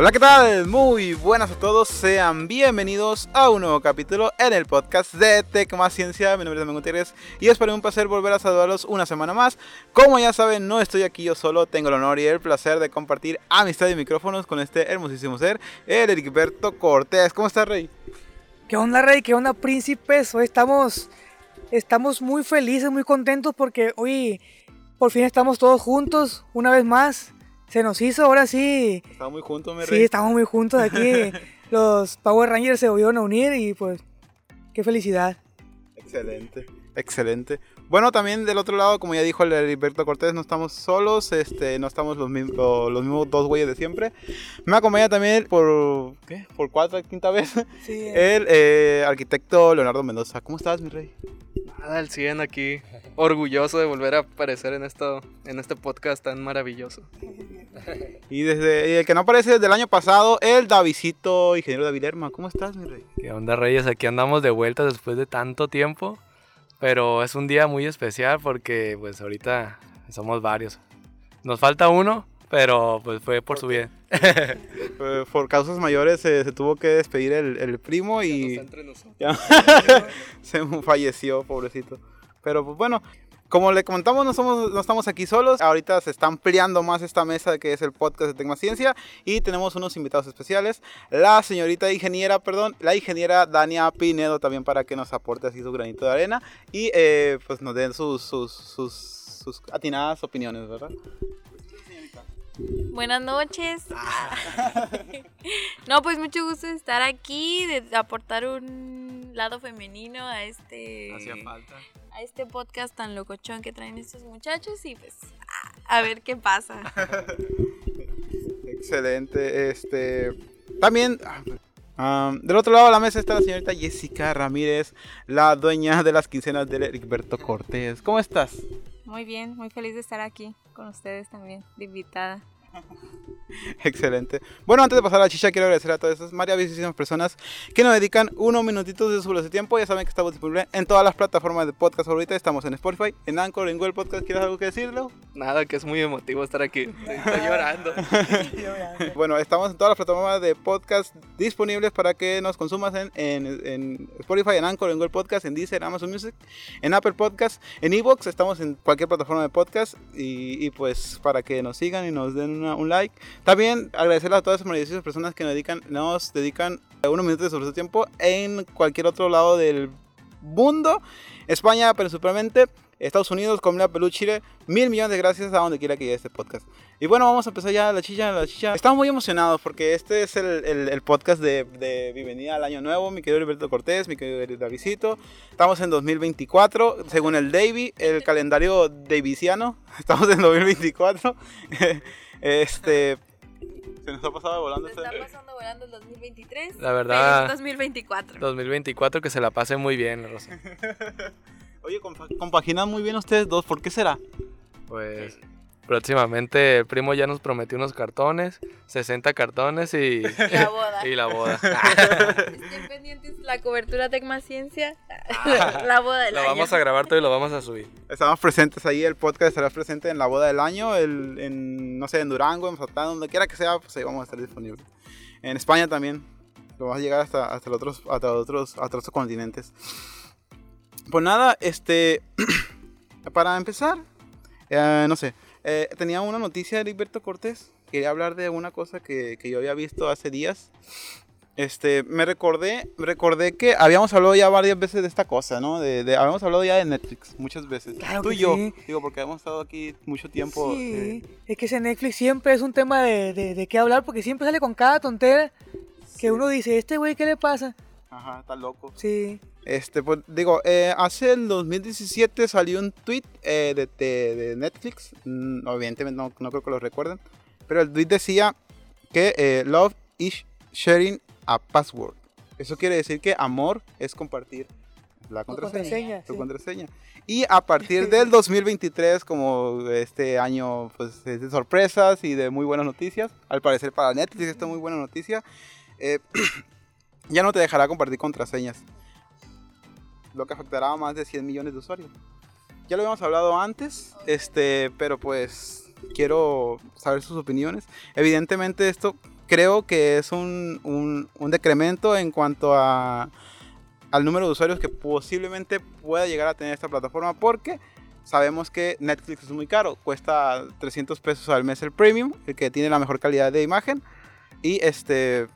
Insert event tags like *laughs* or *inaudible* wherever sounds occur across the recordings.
Hola, ¿qué tal? Muy buenas a todos, sean bienvenidos a un nuevo capítulo en el podcast de Tech Ciencia. Mi nombre es Domingo Gutiérrez y es para mí un placer volver a saludarlos una semana más. Como ya saben, no estoy aquí yo solo, tengo el honor y el placer de compartir amistad y micrófonos con este hermosísimo ser, el Ericberto Cortés. ¿Cómo estás, Rey? ¿Qué onda, Rey? ¿Qué onda, príncipes? Hoy estamos, estamos muy felices, muy contentos porque hoy por fin estamos todos juntos una vez más. Se nos hizo, ahora sí. Estamos muy juntos, mi Rey. Sí, estamos muy juntos aquí. *laughs* Los Power Rangers se volvieron a unir y pues, qué felicidad. Excelente, excelente. Bueno, también del otro lado, como ya dijo el Heriberto Cortés, no estamos solos, este, no estamos los mismos, los mismos dos güeyes de siempre. Me acompaña también por, ¿qué? Por cuarta, quinta vez, Sí, el eh, arquitecto Leonardo Mendoza. ¿Cómo estás, mi rey? Nada, al 100 aquí. Orgulloso de volver a aparecer en, esto, en este podcast tan maravilloso. *laughs* Y desde y el que no aparece desde el año pasado, el Davidito, ingeniero David Lerma. ¿Cómo estás, mi rey? ¿Qué onda, Reyes? Aquí andamos de vuelta después de tanto tiempo. Pero es un día muy especial porque, pues, ahorita somos varios. Nos falta uno, pero pues fue por su bien. *laughs* Eh, por causas mayores eh, se tuvo que despedir el, el primo y entre *laughs* nosotros. ya *laughs* se falleció, pobrecito. Pero pues bueno, como le comentamos, no, somos, no estamos aquí solos. Ahorita se está ampliando más esta mesa que es el podcast de Tecnociencia y tenemos unos invitados especiales. La señorita ingeniera, perdón, la ingeniera Dania Pinedo también para que nos aporte así su granito de arena y eh, pues nos den sus, sus, sus, sus atinadas opiniones, ¿verdad? Buenas noches. *laughs* no, pues mucho gusto estar aquí, de aportar un lado femenino a este falta. a este podcast tan locochón que traen estos muchachos y pues a, a ver qué pasa. *laughs* Excelente. Este. También. ah, del otro lado de la mesa está la señorita Jessica Ramírez, la dueña de las quincenas de Heriberto Cortés. ¿Cómo estás? Muy bien, muy feliz de estar aquí con ustedes también, de invitada. *laughs* Excelente. Bueno, antes de pasar a la chicha, quiero agradecer a todas esas maravillosísimas personas que nos dedican unos minutitos de su valioso tiempo. Ya saben que estamos disponibles en todas las plataformas de podcast favoritas. Estamos en Spotify, en Anchor, en Google Podcast. ¿Quieres algo que decirlo? Nada, que es muy emotivo estar aquí. Estoy llorando. *laughs* Bueno, estamos en todas las plataformas de podcast disponibles para que nos consumas en, en, en Spotify, en Anchor, en Google Podcast, en Deezer, en Amazon Music, en Apple Podcast, en Evox. Estamos en cualquier plataforma de podcast y, y pues para que nos sigan y nos den una- un like. También agradecerle a todas esas maravillosas personas que nos dedican, nos dedican unos minutos de su tiempo en cualquier otro lado del mundo. España, principalmente. Estados Unidos, Colombia, Perú, Chile. Mil millones de gracias a donde quiera que llegue este podcast. Y bueno, vamos a empezar ya la chicha, la chicha. Estamos muy emocionados porque este es el, el- el podcast de, de bienvenida al año nuevo. Mi querido Alberto Cortés, mi querido Davidito. Estamos en 2024, según el Davy, el calendario davisiano. *laughs* Estamos en 2024. *laughs* este. Se nos ha pasado volando Se está pasando volando el 2023. La verdad- feliz 2024. 2024 que se la pase muy bien, Rosa. *laughs* Oye, compa- compaginan muy bien ustedes dos. ¿Por qué será? Pues próximamente el primo ya nos prometió unos cartones, 60 cartones y, *laughs* La boda. y la boda. *laughs* Estén pendientes la cobertura Tecma Ciencia. *laughs* la boda del Lo año. vamos a grabar todo y lo vamos a subir. Estamos presentes ahí, el podcast estará presente en la boda del año, el- en, no sé, en Durango, en Mazatlán, donde quiera que sea, pues ahí vamos a estar disponibles. En España también, lo vamos a llegar hasta, hasta, otros, hasta, otros, hasta otros continentes. Pues nada, este, *clears throat* para empezar, eh, no sé, eh, tenía una noticia de Heriberto Cortés, quería hablar de una cosa que, que yo había visto hace días. Este, me recordé, recordé que habíamos hablado ya varias veces de esta cosa, ¿no? De, de- habíamos hablado ya de Netflix muchas veces. Claro Tú que y yo, sí. digo, porque hemos estado aquí mucho tiempo. Sí, eh, es que ese Netflix siempre es un tema de, de, de qué hablar porque siempre sale con cada tontera que uno dice, este güey, ¿qué le pasa? Ajá, está loco. Sí, Este, pues digo, eh, hace el 2017 salió un tweet eh, de, de- de Netflix. Mm, Obviamente no, no creo que lo recuerden. Pero el tweet decía que eh, love is sharing a password. Eso quiere decir que amor es compartir la tu contraseña. contraseña. tu sí. contraseña. Y a partir del *laughs* 2023, como este año pues, es de sorpresas y de muy buenas noticias, al parecer para Netflix esta es muy buena noticia, eh, ya no te dejará compartir contraseñas, lo que afectará a más de 100 millones de usuarios. Ya lo habíamos hablado antes, este, pero pues quiero saber sus opiniones. Evidentemente esto creo que es un, un, un decremento en cuanto a, al número de usuarios que posiblemente pueda llegar a tener esta plataforma porque sabemos que Netflix es muy caro, cuesta 300 pesos al mes el premium, el que tiene la mejor calidad de imagen y este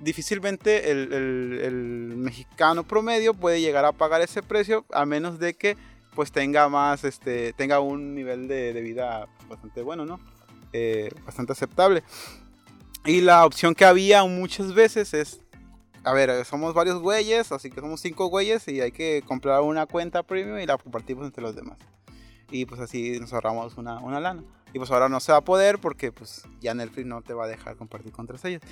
difícilmente el, el- el mexicano promedio puede llegar a pagar ese precio a menos de que pues tenga más este tenga un nivel de, de vida bastante bueno no Eh, bastante aceptable y la opción que había muchas veces es a ver, somos varios güeyes, así que somos cinco güeyes y hay que comprar una cuenta premium y la compartimos entre los demás. Y pues así nos ahorramos una, una lana. Y pues ahora no se va a poder porque pues ya Netflix no te va a dejar compartir contraseñas.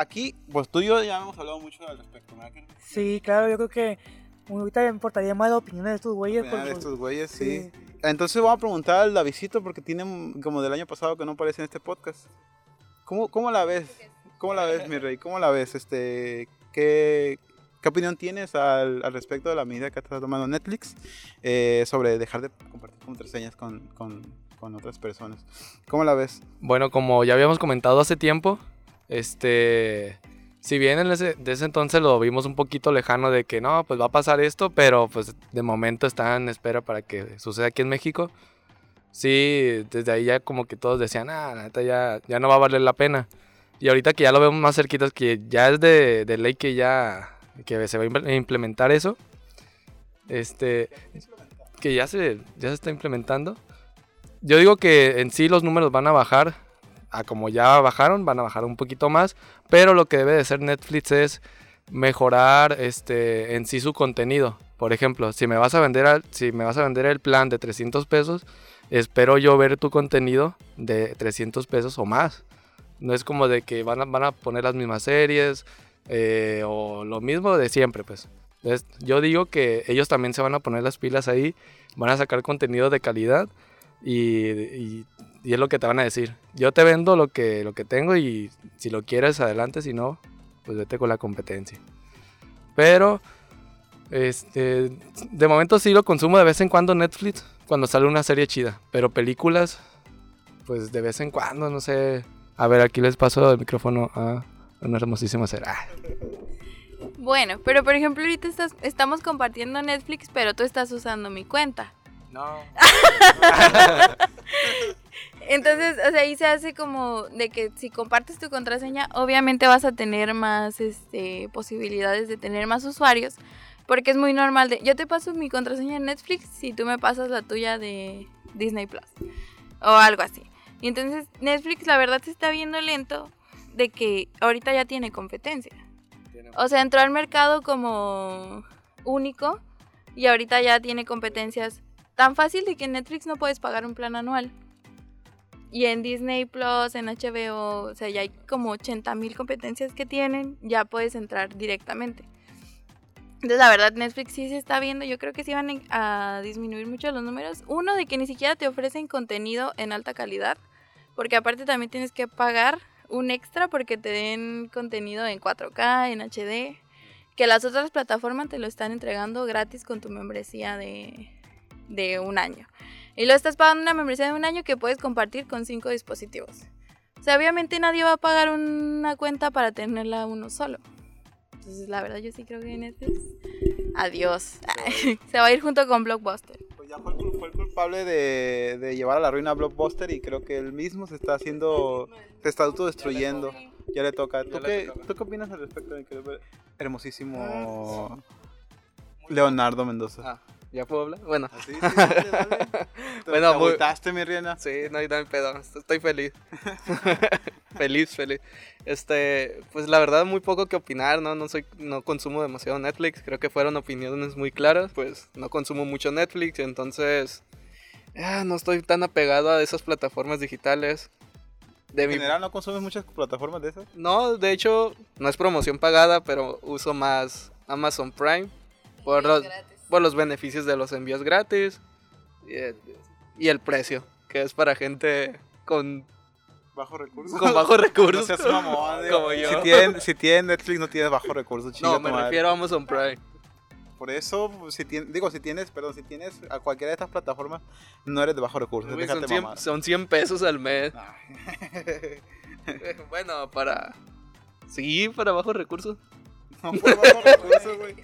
Aquí, pues tú y yo ya hemos hablado mucho al respecto. ¿verdad? que- Sí, claro, yo creo que ahorita me importaría más la opinión de estos güeyes. de porque, estos güeyes, sí. sí. Entonces vamos a preguntar al Davidito porque tiene como del año pasado que no aparece en este podcast. ¿Cómo, cómo la ves? ¿Cómo la ves, mi rey? ¿Cómo la ves? Este, ¿qué, qué opinión tienes al, al respecto de la medida que está tomando Netflix eh, sobre dejar de compartir contraseñas con, con, con otras personas? ¿Cómo la ves? Bueno, como ya habíamos comentado hace tiempo, este, si bien en ese, de ese entonces lo vimos un poquito lejano de que no, pues va a pasar esto, pero pues de momento está en espera para que suceda aquí en México. Sí, desde ahí ya como que todos decían, ah, la neta ya, ya no va a valer la pena. Y ahorita que ya lo vemos más cerquita, que ya es de, de ley que ya que se va a imple- implementar eso, este, que ya se, ya se está implementando. Yo digo que en sí los números van a bajar, a como ya bajaron, van a bajar un poquito más, pero lo que debe de hacer Netflix es mejorar este en sí su contenido. Por ejemplo, si me vas a vender al- si me vas a vender el plan de 300 pesos, espero yo ver tu contenido de 300 pesos o más. No es como de que van a, van a poner las mismas series eh, o lo mismo de siempre, pues. Yo digo que ellos también se van a poner las pilas ahí, van a sacar contenido de calidad y- y es lo que te van a decir. Yo te vendo lo que, lo que tengo y si lo quieres adelante, si no, pues vete con la competencia. Pero, este, de momento sí lo consumo de vez en cuando Netflix, cuando sale una serie chida. Pero películas, pues de vez en cuando, no sé. A ver, aquí les paso el micrófono a una hermosísima serie. Ah, Bueno, pero por ejemplo ahorita estás, estamos compartiendo Netflix, pero tú estás usando mi cuenta. no. *laughs* *laughs* Entonces, o sea, ahí se hace como de que si compartes tu contraseña, obviamente vas a tener más este, posibilidades de tener más usuarios. Porque es muy normal de, yo te paso mi contraseña en Netflix si tú me pasas la tuya de Disney Plus. O algo así. Y entonces Netflix la verdad se está viendo lento de que ahorita ya tiene competencia. O sea, entró al mercado como único y ahorita ya tiene competencias tan fácil de que en Netflix no puedes pagar un plan anual. Y en Disney Plus, en HBO, o sea, ya hay como 80 mil competencias que tienen, ya puedes entrar directamente. Entonces, la verdad, Netflix sí se está viendo, yo creo que sí van a disminuir mucho los números. Uno, de que ni siquiera te ofrecen contenido en alta calidad, porque aparte también tienes que pagar un extra porque te den contenido en 4K, en HD, que las otras plataformas te lo están entregando gratis con tu membresía de, de un año. Y lo estás pagando una membresía de un año que puedes compartir con cinco dispositivos. O sea, obviamente nadie va a pagar una cuenta para tenerla uno solo. Entonces, la verdad, yo sí creo que Netflix. Adiós. *laughs* Se va a ir junto con Blockbuster. Pues ya fue el, cul- fue el culpable de, de llevar a la ruina a Blockbuster y creo que él mismo se está haciendo, se está autodestruyendo. Ya le toca. ¿Tú, qué. ¿Tú qué opinas al respecto de que hermosísimo Leonardo Mendoza? Ah, ¿ya puedo hablar? Bueno, Así, sí, dale, dale. *laughs* Te- Bueno, te muy- mi reina. sí, no hay nada pedo. Estoy feliz. *laughs* feliz, feliz. Este, pues la verdad muy poco que opinar, ¿no? No soy no consumo demasiado Netflix, creo que fueron opiniones muy claras, pues no consumo mucho Netflix, entonces ah, no estoy tan apegado a esas plataformas digitales. De En mi- general no consumes muchas plataformas de esas. No, de hecho, no es promoción pagada, pero uso más Amazon Prime por los, por los beneficios de los envíos gratis y el, y el precio, que es para gente con, Bajo recursos. con bajos *laughs* No recursos. seas mamón, digo, como yo. Si tienen, si tienen Netflix no tienes bajo recursos, chinga No, me refiero a Amazon Prime. Por eso, pues, si tienes, digo, si tienes, perdón, si tienes a cualquiera de estas plataformas, no eres de bajo recursos. Son, 100, mamar. son 100 pesos al mes. *laughs* *laughs* Bueno, para... Sí, para bajos recursos. no por bajo recursos, güey.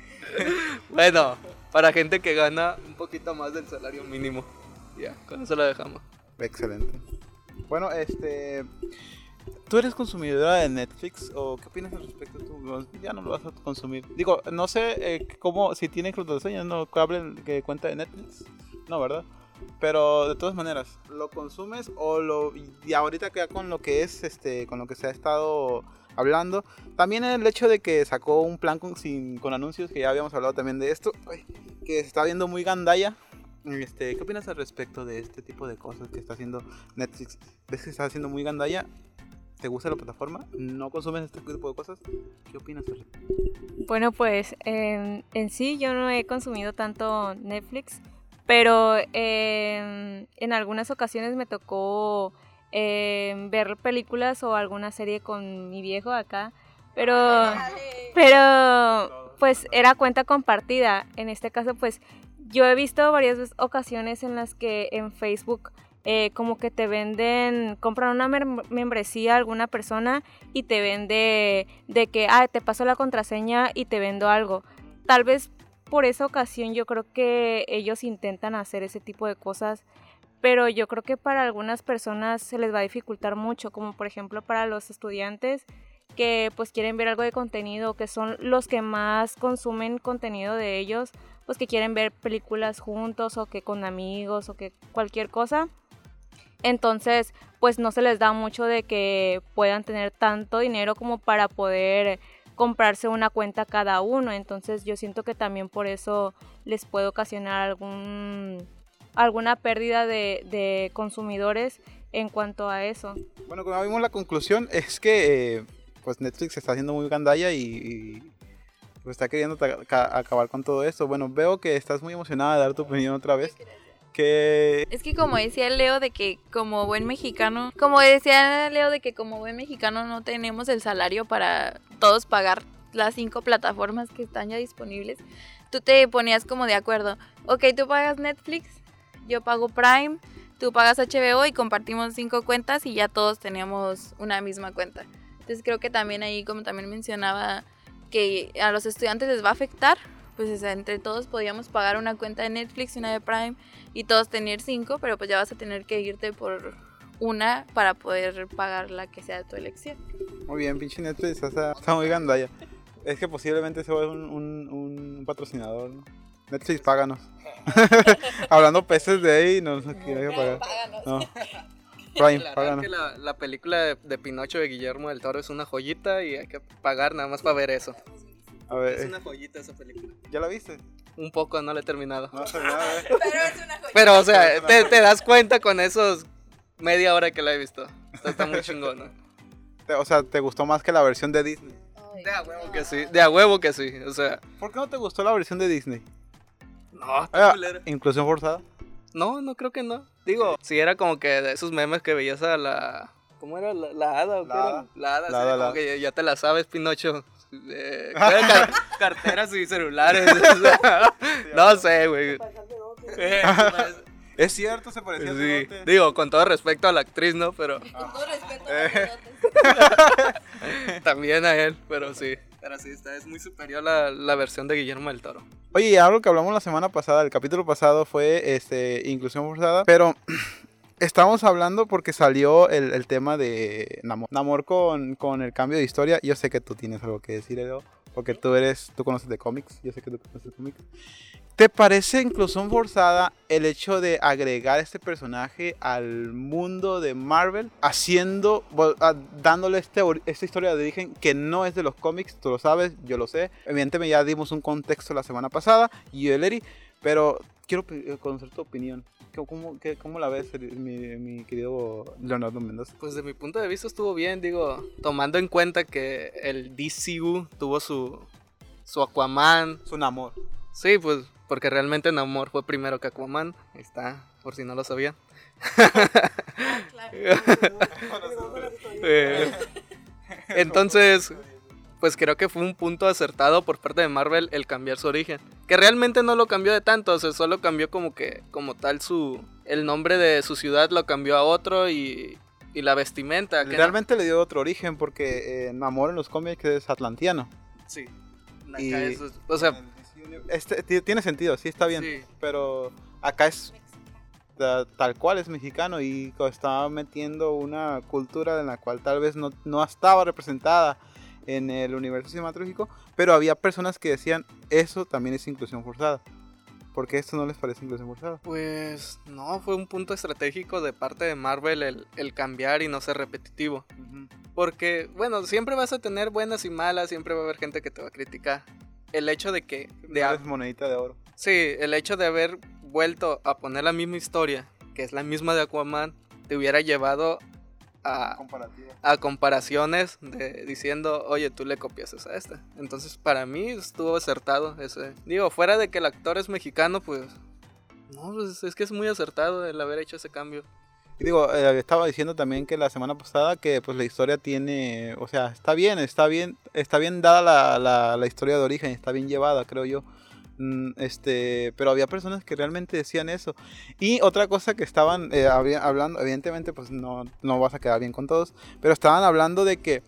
Bueno, para gente que gana un poquito más del salario mínimo. Ya, con eso lo dejamos. Excelente. Bueno, este. ¿Tú eres consumidora de Netflix o qué opinas al respecto? ¿Tú ya no lo vas a consumir? Digo, no sé eh, cómo, si tienen contraseña, no hablen que cuenta de Netflix. No, ¿verdad? Pero de todas maneras, ¿lo consumes o lo y ahorita que ya con lo que es este con lo que se ha estado hablando, también el hecho de que sacó un plan con sin con anuncios que ya habíamos hablado también de esto, que se está viendo muy gandalla. Este, ¿qué opinas al respecto de este tipo de cosas que está haciendo Netflix? ¿Ves que está haciendo muy gandalla? ¿Te gusta la plataforma? ¿No consumes este tipo de cosas? ¿Qué opinas? Bueno, pues en sí yo no he consumido tanto Netflix, pero em, en algunas ocasiones me tocó em, ver películas o alguna serie con mi viejo acá, pero, pero pues era cuenta compartida. En este caso, pues yo he visto varias ocasiones en las que en Facebook eh, como que te venden, compran una membresía a alguna persona y te vende de que, ah, te paso la contraseña y te vendo algo. Tal vez por esa ocasión yo creo que ellos intentan hacer ese tipo de cosas, pero yo creo que para algunas personas se les va a dificultar mucho, como por ejemplo para los estudiantes que pues quieren ver algo de contenido, que son los que más consumen contenido de ellos, pues que quieren ver películas juntos o que con amigos o que cualquier cosa. Entonces, pues no se les da mucho de que puedan tener tanto dinero como para poder comprarse una cuenta cada uno. Entonces, yo siento que también por eso les puede ocasionar algún alguna pérdida de, de consumidores en cuanto a eso. Bueno, como vimos la conclusión *laughs* es que eh, pues Netflix está haciendo muy gandalla y, y, pues está queriendo acabar con todo esto. Bueno, veo que estás muy emocionada de dar tu opinión otra vez. Que Es que como decía Leo de que como buen mexicano, como decía Leo de que como buen mexicano no tenemos el salario para todos pagar las cinco plataformas que están ya disponibles, tú te ponías como de acuerdo, ok, tú pagas Netflix, yo pago Prime, tú pagas HBO y compartimos cinco cuentas y ya todos tenemos una misma cuenta. Entonces creo que también ahí, como también mencionaba, que a los estudiantes les va a afectar, pues o sea, entre todos podíamos pagar una cuenta de Netflix y una de Prime y todos tener cinco, pero pues ya vas a tener que irte por una para poder pagar la que sea de tu elección. muy bien, pinche Netflix está, muy gandalla. Es que posiblemente se va un, un, un patrocinador. ¿no? Netflix, páganos. *laughs* Hablando peces de ahí, no nos quiere pagar. No. *laughs* Prime, Aclarar páganos. que la, la película de, de Pinocho de Guillermo del Toro es una joyita y hay que pagar nada más para ver eso. A ver, Es eh, una joyita esa película. ¿ya la viste? Un poco, no la he terminado. No nada, eh. *laughs* Pero es una Pero, o sea, te, te das cuenta con esos media hora que la he visto. Está, está muy chingona. Te- O sea, ¿te gustó más que la versión de Disney? De a huevo que sí, de a huevo que sí. O sea, ¿Por qué no te gustó la versión de Disney? No, está Ah, culera. Inclusión forzada. No, no creo que no. Digo, si era como que de esos memes que veías a la. ¿Cómo era? ¿La, la hada o qué La era? hada. La hada, La sí, hada, como la- que ya, ya te la sabes, Pinocho. Eh, *laughs* car- carteras y celulares. *laughs* no sé, güey. *laughs* Eh, Es cierto, se parecía a sí. Cerote. Digo, con todo respeto a la actriz, ¿no? Pero Con todo respeto Eh. también a él, pero sí. Pero sí, esta es muy superior la, la versión de Guillermo del Toro. Oye, y algo que hablamos la semana pasada, el capítulo pasado fue este inclusión forzada, pero *clears throat* estamos hablando porque salió el, el tema de Namor, Namor con, con el cambio de historia. Yo sé que tú tienes algo que decir, Edo, porque tú eres, tú conoces de cómics, yo sé que tú conoces de cómics. ¿Te parece inclusión forzada el hecho de agregar este personaje al mundo de Marvel, haciendo, dándole este, esta historia de origen que no es de los cómics, tú lo sabes, yo lo sé. Evidentemente ya dimos un contexto la semana pasada, y yo pero quiero eh, conocer tu opinión. ¿Cómo, qué- cómo la ves, mi, mi querido Leonardo Mendoza? Pues de mi punto de vista estuvo bien, digo, tomando en cuenta que el DCU tuvo su, su Aquaman. Es un amor. Sí, pues porque realmente Namor fue primero que Aquaman. Ahí está, por si no lo sabían. *laughs* Eh, Entonces, pues creo que fue un punto acertado por parte de Marvel el cambiar su origen. que realmente no lo cambió de tanto, o sea, solo cambió como que, como tal, su, el nombre de su ciudad lo cambió a otro y, y la vestimenta. que Realmente le dio otro origen porque eh, Namor en los cómics es atlantiano. no- sí. Acá Y- es- o sea, Este, ti- tiene sentido, sí está bien. sí. Pero acá es ta- tal cual es mexicano y estaba metiendo una cultura en la cual tal vez no, no estaba representada en el universo cinematográfico, pero había personas que decían eso también es inclusión forzada. Porque esto no les parece inclusión forzada. Pues no, fue un punto estratégico de parte de Marvel el, el cambiar y no ser repetitivo. Porque, bueno, siempre vas a tener buenas y malas, siempre va a haber gente que te va a criticar. El hecho de que... De, No monedita de oro. sí, el hecho de haber vuelto a poner la misma historia, que es la misma de Aquaman, te hubiera llevado a, a comparaciones de, diciendo, oye, tú le copias a esta. Entonces, para mí estuvo acertado ese. Digo, fuera de que el actor es mexicano, pues... No, pues es que es muy acertado el haber hecho ese cambio. Digo, eh, estaba diciendo también que la semana pasada que pues la historia tiene, o sea, está bien, está bien, está bien dada la, la, la historia de origen, está bien llevada, creo yo. Mm, Este, pero había personas que realmente decían eso. Y otra cosa que estaban eh, hablando, evidentemente, pues no, no vas a quedar bien con todos, pero estaban hablando de que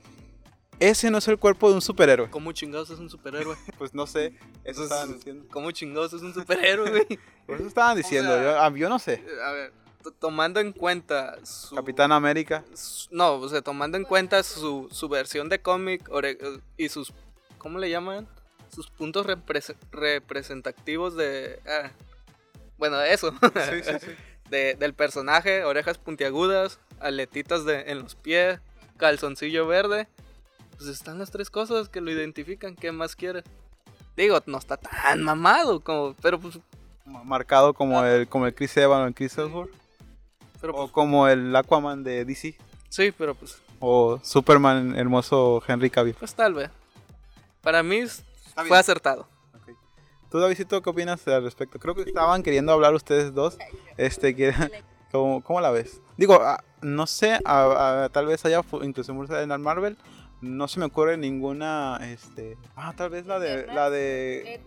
ese no es el cuerpo de un superhéroe. ¿Cómo chingados es un superhéroe? *laughs* Pues no sé, eso Pues, estaban diciendo. ¿Cómo chingados es un superhéroe, güey? Eso estaban diciendo, sea, yo, ah, yo no sé. A ver, tomando en cuenta su... Capitán América. su- No, o sea, tomando en cuenta su, su versión de cómic eh, y sus... ¿Cómo le llaman? Sus puntos repres- representativos de... ah, bueno, eso. Sí, sí, sí. *laughs* de- del personaje, orejas puntiagudas, aletitas de, en los pies, calzoncillo verde. Pues están las tres cosas que lo identifican. ¿Qué más quiere? Digo, no está tan mamado como... Pero pues... Marcado como el, como el Chris Evans o el Chris Hemsworth. Pero, O pues como el Aquaman de DC. sí, pero pues... O Superman hermoso Henry Cavill. Pues tal vez. Para mí fue acertado. ¿Tú, Davidito, qué opinas al respecto? Creo que estaban queriendo hablar ustedes dos. Este, que, *laughs* ¿cómo, cómo la ves? Digo, ah, no sé, ah, tal vez haya inclusión forzada en el Marvel. No se me ocurre ninguna, este... Ah, tal vez la de... La de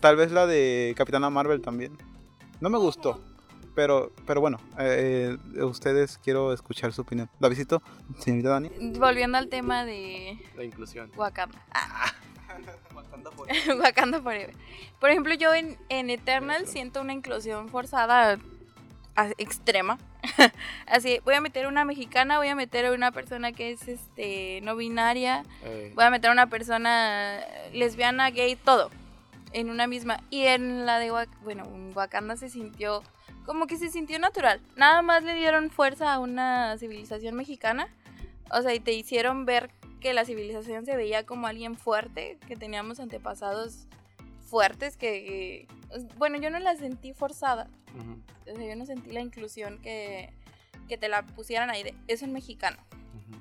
tal vez la de Capitana Marvel también. No me gustó. Pero, pero bueno, eh, ustedes quiero escuchar su opinión. Davidito, señorita Dani. Volviendo al tema de La inclusión. Wakanda. Ah. *laughs* *laughs* Wakanda Forever. Por ejemplo, yo en, en Eternal siento una inclusión forzada a- extrema. *laughs* Así, voy a meter una mexicana, voy a meter a una persona que es este no binaria, Eh, voy a meter a una persona lesbiana, gay, todo en una misma. Y en la de Wak- bueno, en Wakanda se sintió como que se sintió natural. Nada más le dieron fuerza a una civilización mexicana. O sea, y te hicieron ver que la civilización se veía como alguien fuerte, que teníamos antepasados fuertes que, que- bueno, yo no la sentí forzada. ujú, O sea, yo no sentí la inclusión que, que te la pusieran ahí de, es un mexicano. ujú.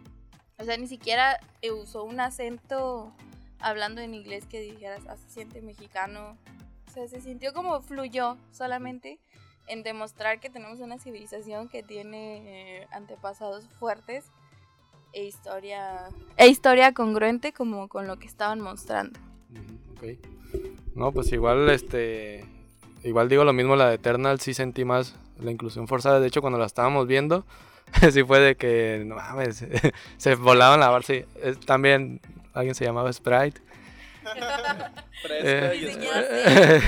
O sea, ni siquiera eh, usó un acento hablando en inglés que dijeras, ah, se siente mexicano. O sea, se sintió como fluyó solamente en demostrar que tenemos una civilización que tiene eh, antepasados fuertes e historia, e historia congruente como con lo que estaban mostrando. Ujú, ok. No, pues igual, este. Igual digo lo mismo, la de Eternal sí sentí más la inclusión forzada. De hecho, cuando la estábamos viendo, *laughs* sí fue de que, no mames, *laughs* se volaban la barra. Sí, es- también alguien se llamaba Sprite. *laughs* Eh,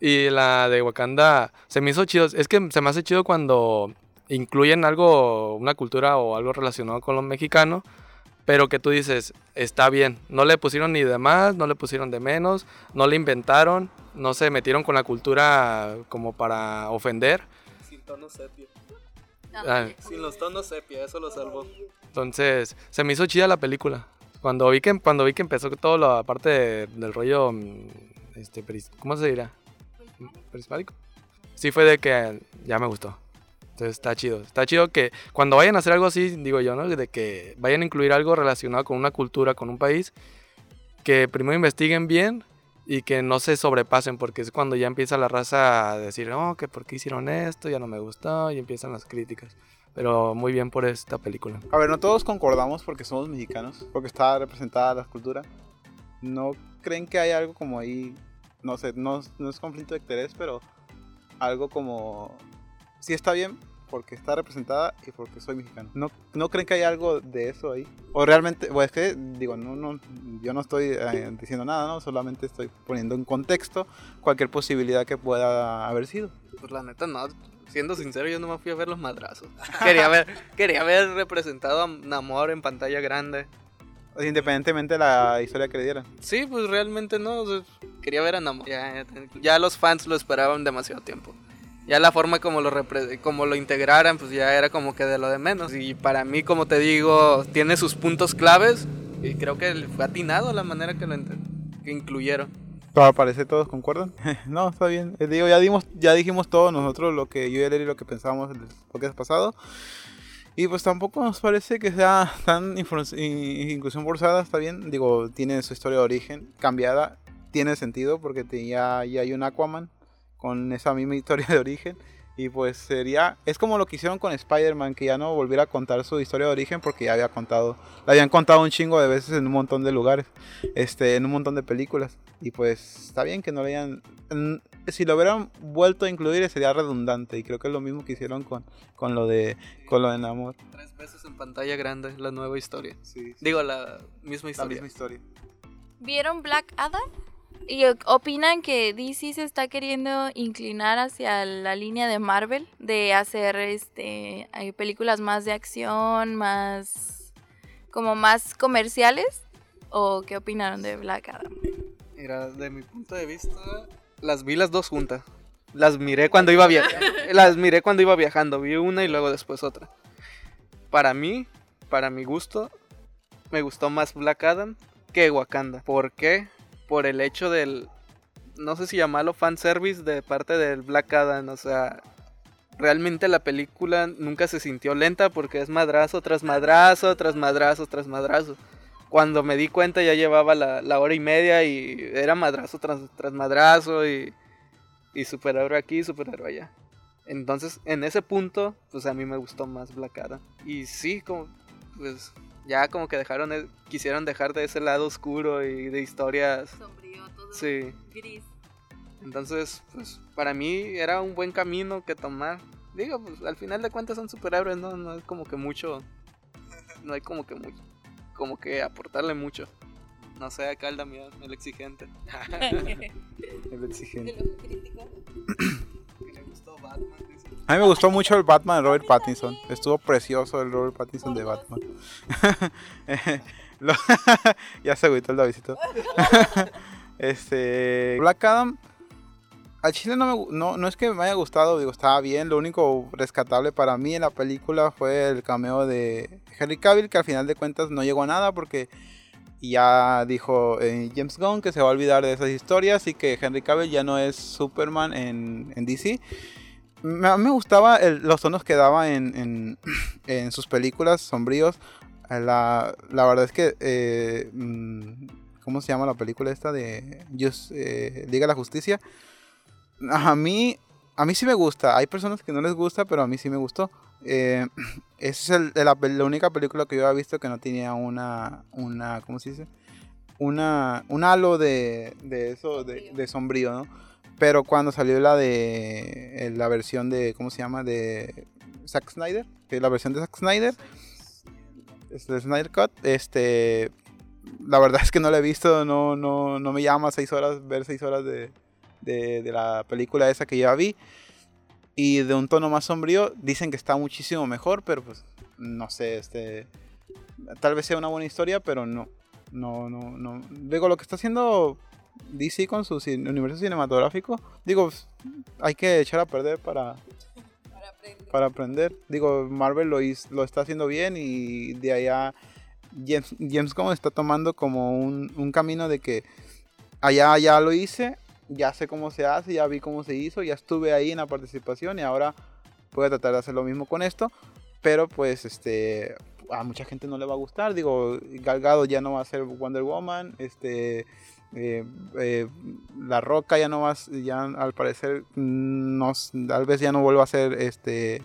y la de Wakanda se me hizo chido. Es que se me hace chido cuando incluyen algo, una cultura o algo relacionado con lo mexicano, pero que tú dices, está bien. No le pusieron ni de más, no le pusieron de menos, no le inventaron, no se metieron con la cultura como para ofender. Sin tono sepia. Ah, Sin los tonos sepia, eso lo salvó. Entonces, se me hizo chida la película. Cuando vi que, cuando vi que empezó todo la parte de- del rollo, mm, este, ¿cómo se dirá? Prismático. Sí fue de que ya me gustó. Entonces está chido. Está chido que cuando vayan a hacer algo así, digo yo, ¿no? De que vayan a incluir algo relacionado con una cultura, con un país, que primero investiguen bien y que no se sobrepasen, porque es cuando ya empieza la raza a decir, no, que por qué hicieron esto, ya no me gustó, y empiezan las críticas. Pero muy bien por esta película. A ver, no todos concordamos porque somos mexicanos, porque está representada la cultura. ¿No creen que hay algo como ahí? No sé, no, no es conflicto de interés, pero algo como, sí está bien porque está representada y porque soy mexicano. ¿No, no creen que hay algo de eso ahí? O realmente, pues es que, digo, no, no, yo no estoy eh, diciendo nada, ¿no? Solamente estoy poniendo en contexto cualquier posibilidad que pueda haber sido. Pues la neta no, siendo sincero yo no me fui a ver los madrazos. *laughs* Quería ver, quería ver representado a Namor en pantalla grande. O sea, Independientemente de la historia que le dieran. Sí, pues realmente no, o sea, quería ver a Namor. Ya, ya, los fans lo esperaban demasiado tiempo. Ya la forma como lo, como lo integraran, pues ya era como que de lo de menos. Y para mí, como te digo, tiene sus puntos claves. Y creo que fue atinado la manera que lo que incluyeron. Al parecer todos concuerdan. *laughs* no, está bien. Eh, digo, ya dimos, ya dijimos todos nosotros lo que yo y Eleri lo que pensábamos el podcast pasado. Y pues tampoco nos parece que sea *laughs* tan inclusión forzada, está bien. Digo, tiene su historia de origen cambiada. Tiene sentido porque te- ya, hay un Aquaman con esa misma historia de origen. Y pues sería, es como lo que hicieron con Spider-Man, que ya no volviera a contar su historia de origen porque ya había contado, la habían contado un chingo de veces en un montón de lugares, este, en un montón de películas. Y pues está bien que no le hayan, si lo hubieran vuelto a incluir sería redundante y creo que es lo mismo que hicieron con, con lo de, con lo de Namor. Tres veces en pantalla grande la nueva historia. Sí, Digo, la misma la historia. misma historia. ¿Vieron Black Adam? ¿Y opinan que DC se está queriendo inclinar hacia la línea de Marvel? De hacer este películas más de acción, más como más comerciales. ¿O qué opinaron de Black Adam? Mira, de mi punto de vista, las vi las dos juntas. Las miré cuando iba viajando. *laughs* las miré cuando iba viajando. Vi una y luego después otra. Para mí, para mi gusto, me gustó más Black Adam que Wakanda. ¿Por qué? Por el hecho del. No sé si llamarlo fanservice de parte del Black Adam. O sea, realmente la película nunca se sintió lenta porque es madrazo tras madrazo, tras madrazo, tras madrazo. Cuando me di cuenta ya llevaba la, la hora y media y era madrazo tras, tras madrazo y, y superhéroe aquí, superhéroe allá. Entonces, en ese punto, pues a mí me gustó más Black Adam. Y sí, como, pues ya como que dejaron, e- quisieron dejar de ese lado oscuro y de historias. Sombrío, todo Sí. gris. Entonces, pues para mí era un buen camino que tomar. Digo, pues al final de cuentas son superhéroes, ¿no? No es como que mucho. No hay como que mucho. Como que aportarle mucho. No sé, acá el Damián, el exigente. *laughs* El exigente. Que le gustó Batman, dice. A mí me gustó mucho el Batman de Robert Pattinson. Estuvo precioso el Robert Pattinson de Batman. *laughs* *laughs* Ya se agüitó el Davidito. este. Black Adam. Al chile no, me no, no es que me haya gustado, digo, estaba bien. Lo único rescatable para mí en la película fue el cameo de Henry Cavill, que al final de cuentas no llegó a nada porque ya dijo eh, James Gunn que se va a olvidar de esas historias y que Henry Cavill ya no es Superman en, en DC. Me, me gustaba los tonos que daba en, en, *clears throat* en sus películas sombríos. Eh, La, la verdad es que... eh, mm, ¿Cómo se llama la película esta de Just, eh, Liga de la Justicia? A mí, a mí sí me gusta. Hay personas que no les gusta, pero a mí sí me gustó. Eh, es el- de la, única película que yo había visto que no tenía una, una ¿cómo se dice? Una, un halo de, de eso, de, de sombrío, ¿no? Pero cuando salió la de eh, la versión de, ¿cómo se llama? De Zack Snyder, que la versión de Zack Snyder, es el Snyder Cut, este, la verdad es que no la he visto, no, no, no me llama seis horas, ver seis horas de, de, de la película esa que ya vi. Y de un tono más sombrío, dicen que está muchísimo mejor, pero pues no sé, este, tal vez sea una buena historia, pero no, no, no, no. Digo, lo que está haciendo DC con su universo cinematográfico, digo, pues, hay que echar a perder para, para aprender. Digo, Marvel lo, lo está haciendo bien y de allá James, James Gunn está tomando como un, un camino de que allá ya lo hice, ya sé cómo se hace, ya vi cómo se hizo, ya estuve ahí en la participación y ahora voy a tratar de hacer lo mismo con esto. Pero pues este a mucha gente no le va a gustar. Digo, Galgado ya no va a ser Wonder Woman. Este eh, eh, La Roca ya no va a ya al parecer no, tal vez ya no vuelva a ser este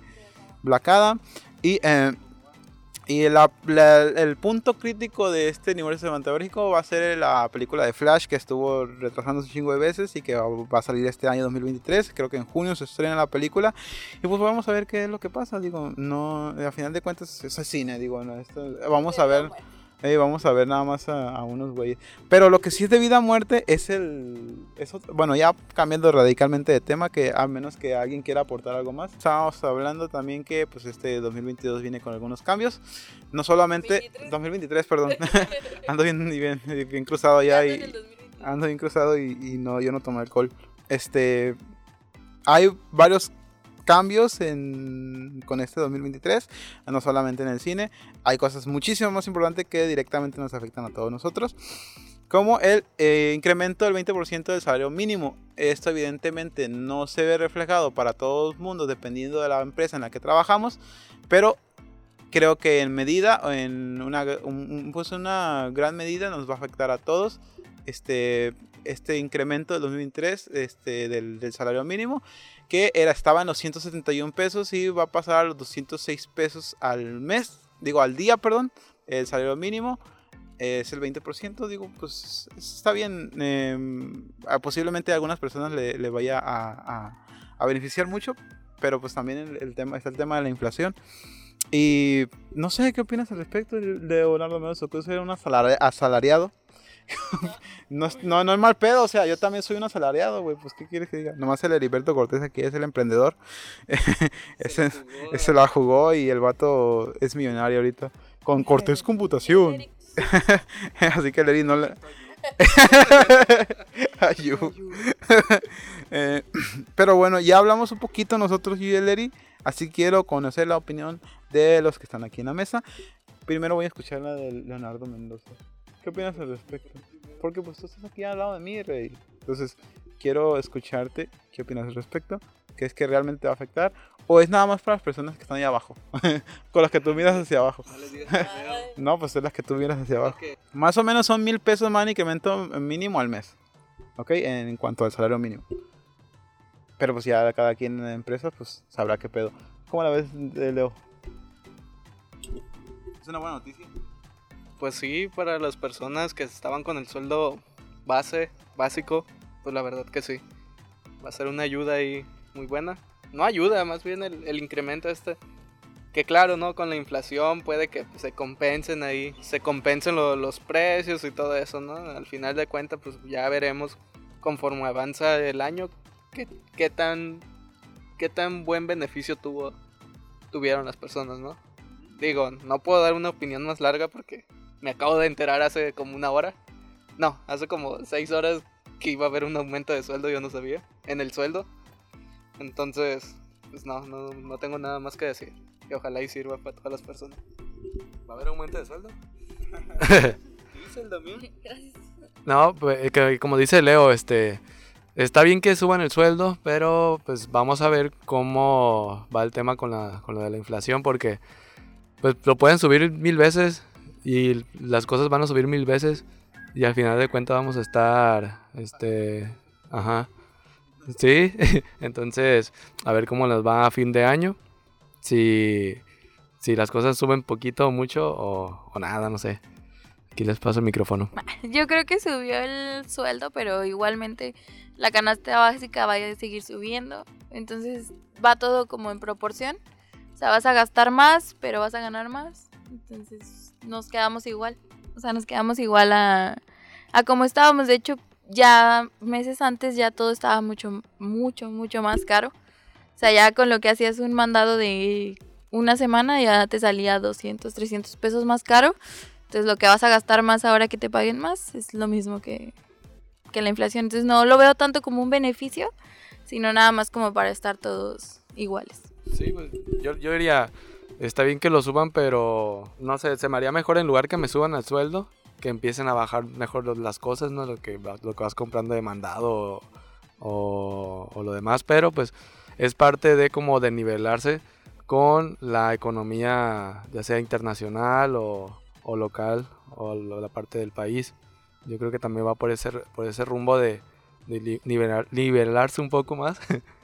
Black Adam. Y eh, Y la- la- el punto crítico de este universo cinematográfico va a ser la película de Flash que estuvo retrasándose un chingo de veces y que va, va a salir este año 2023. Creo que en junio se estrena la película. Y pues vamos a ver qué es lo que pasa. Digo, no, a final de cuentas eso es cine. Digo, no, esto- vamos a ver. Eh, vamos a ver nada más a, a unos güeyes. Pero lo que sí es de vida a muerte es el. es otro- bueno, ya cambiando radicalmente de tema, que a menos que alguien quiera aportar algo más. Estábamos hablando también que pues este 2022 viene con algunos cambios. No solamente. 23. 2023, perdón. *laughs* *laughs* Ando bien, bien, bien cruzado ya y. Ando bien cruzado y, y no, yo no tomo alcohol. Este. Hay varios cambios en, con este 2023, no solamente en el cine. Hay cosas muchísimo más importantes que directamente nos afectan a todos nosotros. Como el eh, incremento del 20% del salario mínimo. Esto evidentemente no se ve reflejado para todo el mundo dependiendo de la empresa en la que trabajamos. Pero creo que en medida, en una, un- un- pues una gran medida nos va a afectar a todos este, este incremento del 2023 este, del, del salario mínimo, que era, estaba en los 171 pesos y va a pasar a los 206 pesos al mes, digo al día, perdón, el salario mínimo. Es el 20%, digo, pues está bien. eh, posiblemente a algunas personas le, le vaya a, a- a beneficiar mucho, pero pues también el, el tema, está el tema de la inflación. Y no sé qué opinas al respecto, Leonardo Medoso, que eres un asalari- asalariado. *laughs* no, es- no, no es mal pedo, o sea, yo también soy un asalariado, güey, pues ¿qué quieres que diga? Nomás el Heriberto Cortés aquí es el emprendedor. *laughs* ese, ese la jugó y el vato es millonario ahorita. Con Cortés Computación. *laughs* Así que Leri no le... Ayú. Eh, *clears throat* pero bueno, ya hablamos un poquito nosotros y el Leri. Así quiero conocer la opinión de los que están aquí en la mesa. Primero voy a escuchar la de Leonardo Mendoza. ¿Qué opinas al respecto? Porque pues tú estás aquí al lado de mí, Rey. Entonces, quiero escucharte. ¿Qué opinas al respecto? ¿Qué es que realmente te va a afectar? ¿O es nada más para las personas que están ahí abajo? *laughs* Con las que tú miras hacia abajo. *laughs* No pues es las que tú miras hacia abajo. Más o menos son mil pesos más de incremento mínimo al mes. ¿Ok? En cuanto al salario mínimo. Pero pues ya cada quien en la empresa pues sabrá qué pedo. ¿Cómo la ves, eh, Leo? Es una buena noticia. Pues sí, para las personas que estaban con el sueldo base, básico, pues la verdad que sí. Va a ser una ayuda ahí muy buena. No ayuda, más bien el, el incremento este. Que claro, ¿no? Con la inflación puede que se compensen ahí, se compensen lo- los precios y todo eso, ¿no? Al final de cuentas, pues ya veremos conforme avanza el año qué, qué tan qué tan buen beneficio tuvo tuvieron las personas, ¿no? Digo, no puedo dar una opinión más larga porque me acabo de enterar hace como una hora. No, hace como seis horas que iba a haber un aumento de sueldo, yo no sabía, en el sueldo. Entonces, pues no, no, no tengo nada más que decir. Y ojalá y sirva para todas las personas. ¿Va a haber aumento de sueldo? *laughs* ¿Dice el Damián? No, pues que como dice Leo, este está bien que suban el sueldo, pero pues vamos a ver cómo va el tema con la con lo de la inflación porque pues lo pueden subir mil veces y las cosas van a subir mil veces y al final de cuentas vamos a estar este ajá. Sí, *laughs* entonces a ver cómo les va a fin de año. Si si las cosas suben poquito o mucho o, o nada, no sé. Aquí les paso el micrófono. *laughs* Yo creo que subió el sueldo, pero igualmente la canasta básica va a seguir subiendo. Entonces va todo como en proporción. O sea, vas a gastar más, pero vas a ganar más. Entonces nos quedamos igual. O sea, nos quedamos igual a, a como estábamos. De hecho, ya meses antes ya todo estaba mucho, mucho, mucho más caro. O sea, ya con lo que hacías un mandado de una semana ya te salía 200, 300 pesos más caro. Entonces lo que vas a gastar más ahora que te paguen más es lo mismo que, que la inflación. Entonces no lo veo tanto como un beneficio, sino nada más como para estar todos iguales. Sí, pues, yo, yo diría, está bien que lo suban, pero no sé, se me haría mejor en lugar que me suban el sueldo, que empiecen a bajar mejor las cosas, ¿no? Lo que, lo que vas comprando de mandado o, o- lo demás, pero pues es parte de como de nivelarse con la economía, ya sea internacional o, local, o la parte del país. Yo creo que también va por ese, por ese rumbo de, de li- nivelar- nivelarse un poco más *laughs*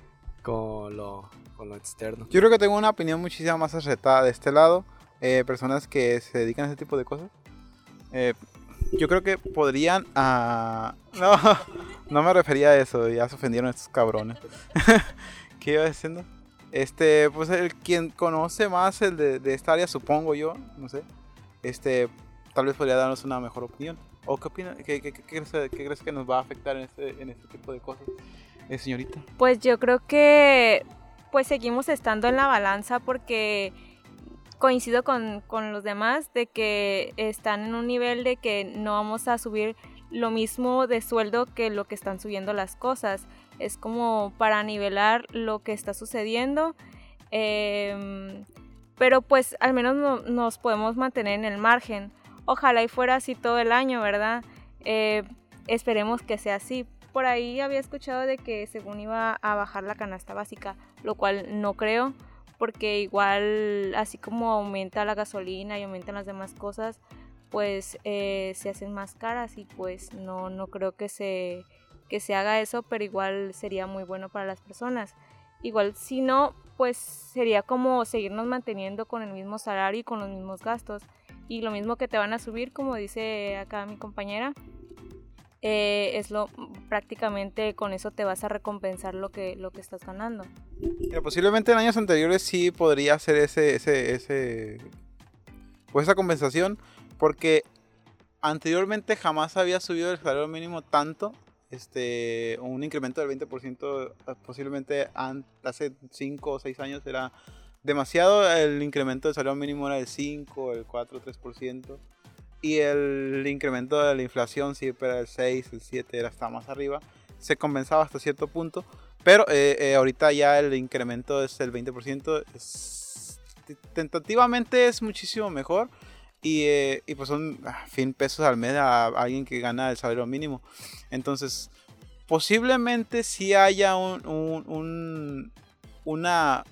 con lo, con lo externo. Yo creo que tengo una opinión muchísimo más acertada de este lado. eh, personas que se dedican a ese tipo de cosas, eh, yo creo que podrían... ah, *laughs* no, no me refería a eso, ya se ofendieron estos cabrones. *laughs* ¿Qué iba diciendo? Este, pues el quien conoce más el de, de esta área, supongo yo, no sé, este, tal vez podría darnos una mejor opinión. ¿O qué opina? ¿Qué, qué- qué crees, qué crees que nos va a afectar en este, en este tipo de cosas, eh, señorita? Pues yo creo que pues seguimos estando en la balanza porque coincido con, con los demás de que están en un nivel de que no vamos a subir lo mismo de sueldo que lo que están subiendo las cosas. Es como para nivelar lo que está sucediendo. em, pero pues al menos no- nos podemos mantener en el margen. Ojalá y fuera así todo el año, ¿verdad? Eh, esperemos que sea así. Por ahí había escuchado de que según iba a bajar la canasta básica, lo cual no creo, porque igual así como aumenta la gasolina y aumentan las demás cosas, pues eh, se hacen más caras y pues no, no creo que se, que se haga eso, pero igual sería muy bueno para las personas. Igual si no, pues sería como seguirnos manteniendo con el mismo salario y con los mismos gastos. Y lo mismo que te van a subir, como dice acá mi compañera, eh, es lo prácticamente con eso te vas a recompensar lo que, lo que estás ganando. Mira, posiblemente en años anteriores sí podría hacer ese, ese, ese, pues esa compensación, porque anteriormente jamás había subido el salario mínimo tanto, este, un incremento del 20%, eh, posiblemente hace 5 o 6 años era demasiado, el incremento del salario mínimo era el 5, el 4, 3%, y el incremento de la inflación siempre era el 6, el 7, era hasta más arriba, se compensaba hasta cierto punto, pero eh, eh, ahorita ya el incremento es el 20%. es- tentativamente es muchísimo mejor. Y, eh, y pues son ah, fin pesos al mes a alguien que gana el salario mínimo. Entonces, posiblemente sí haya un- un- una,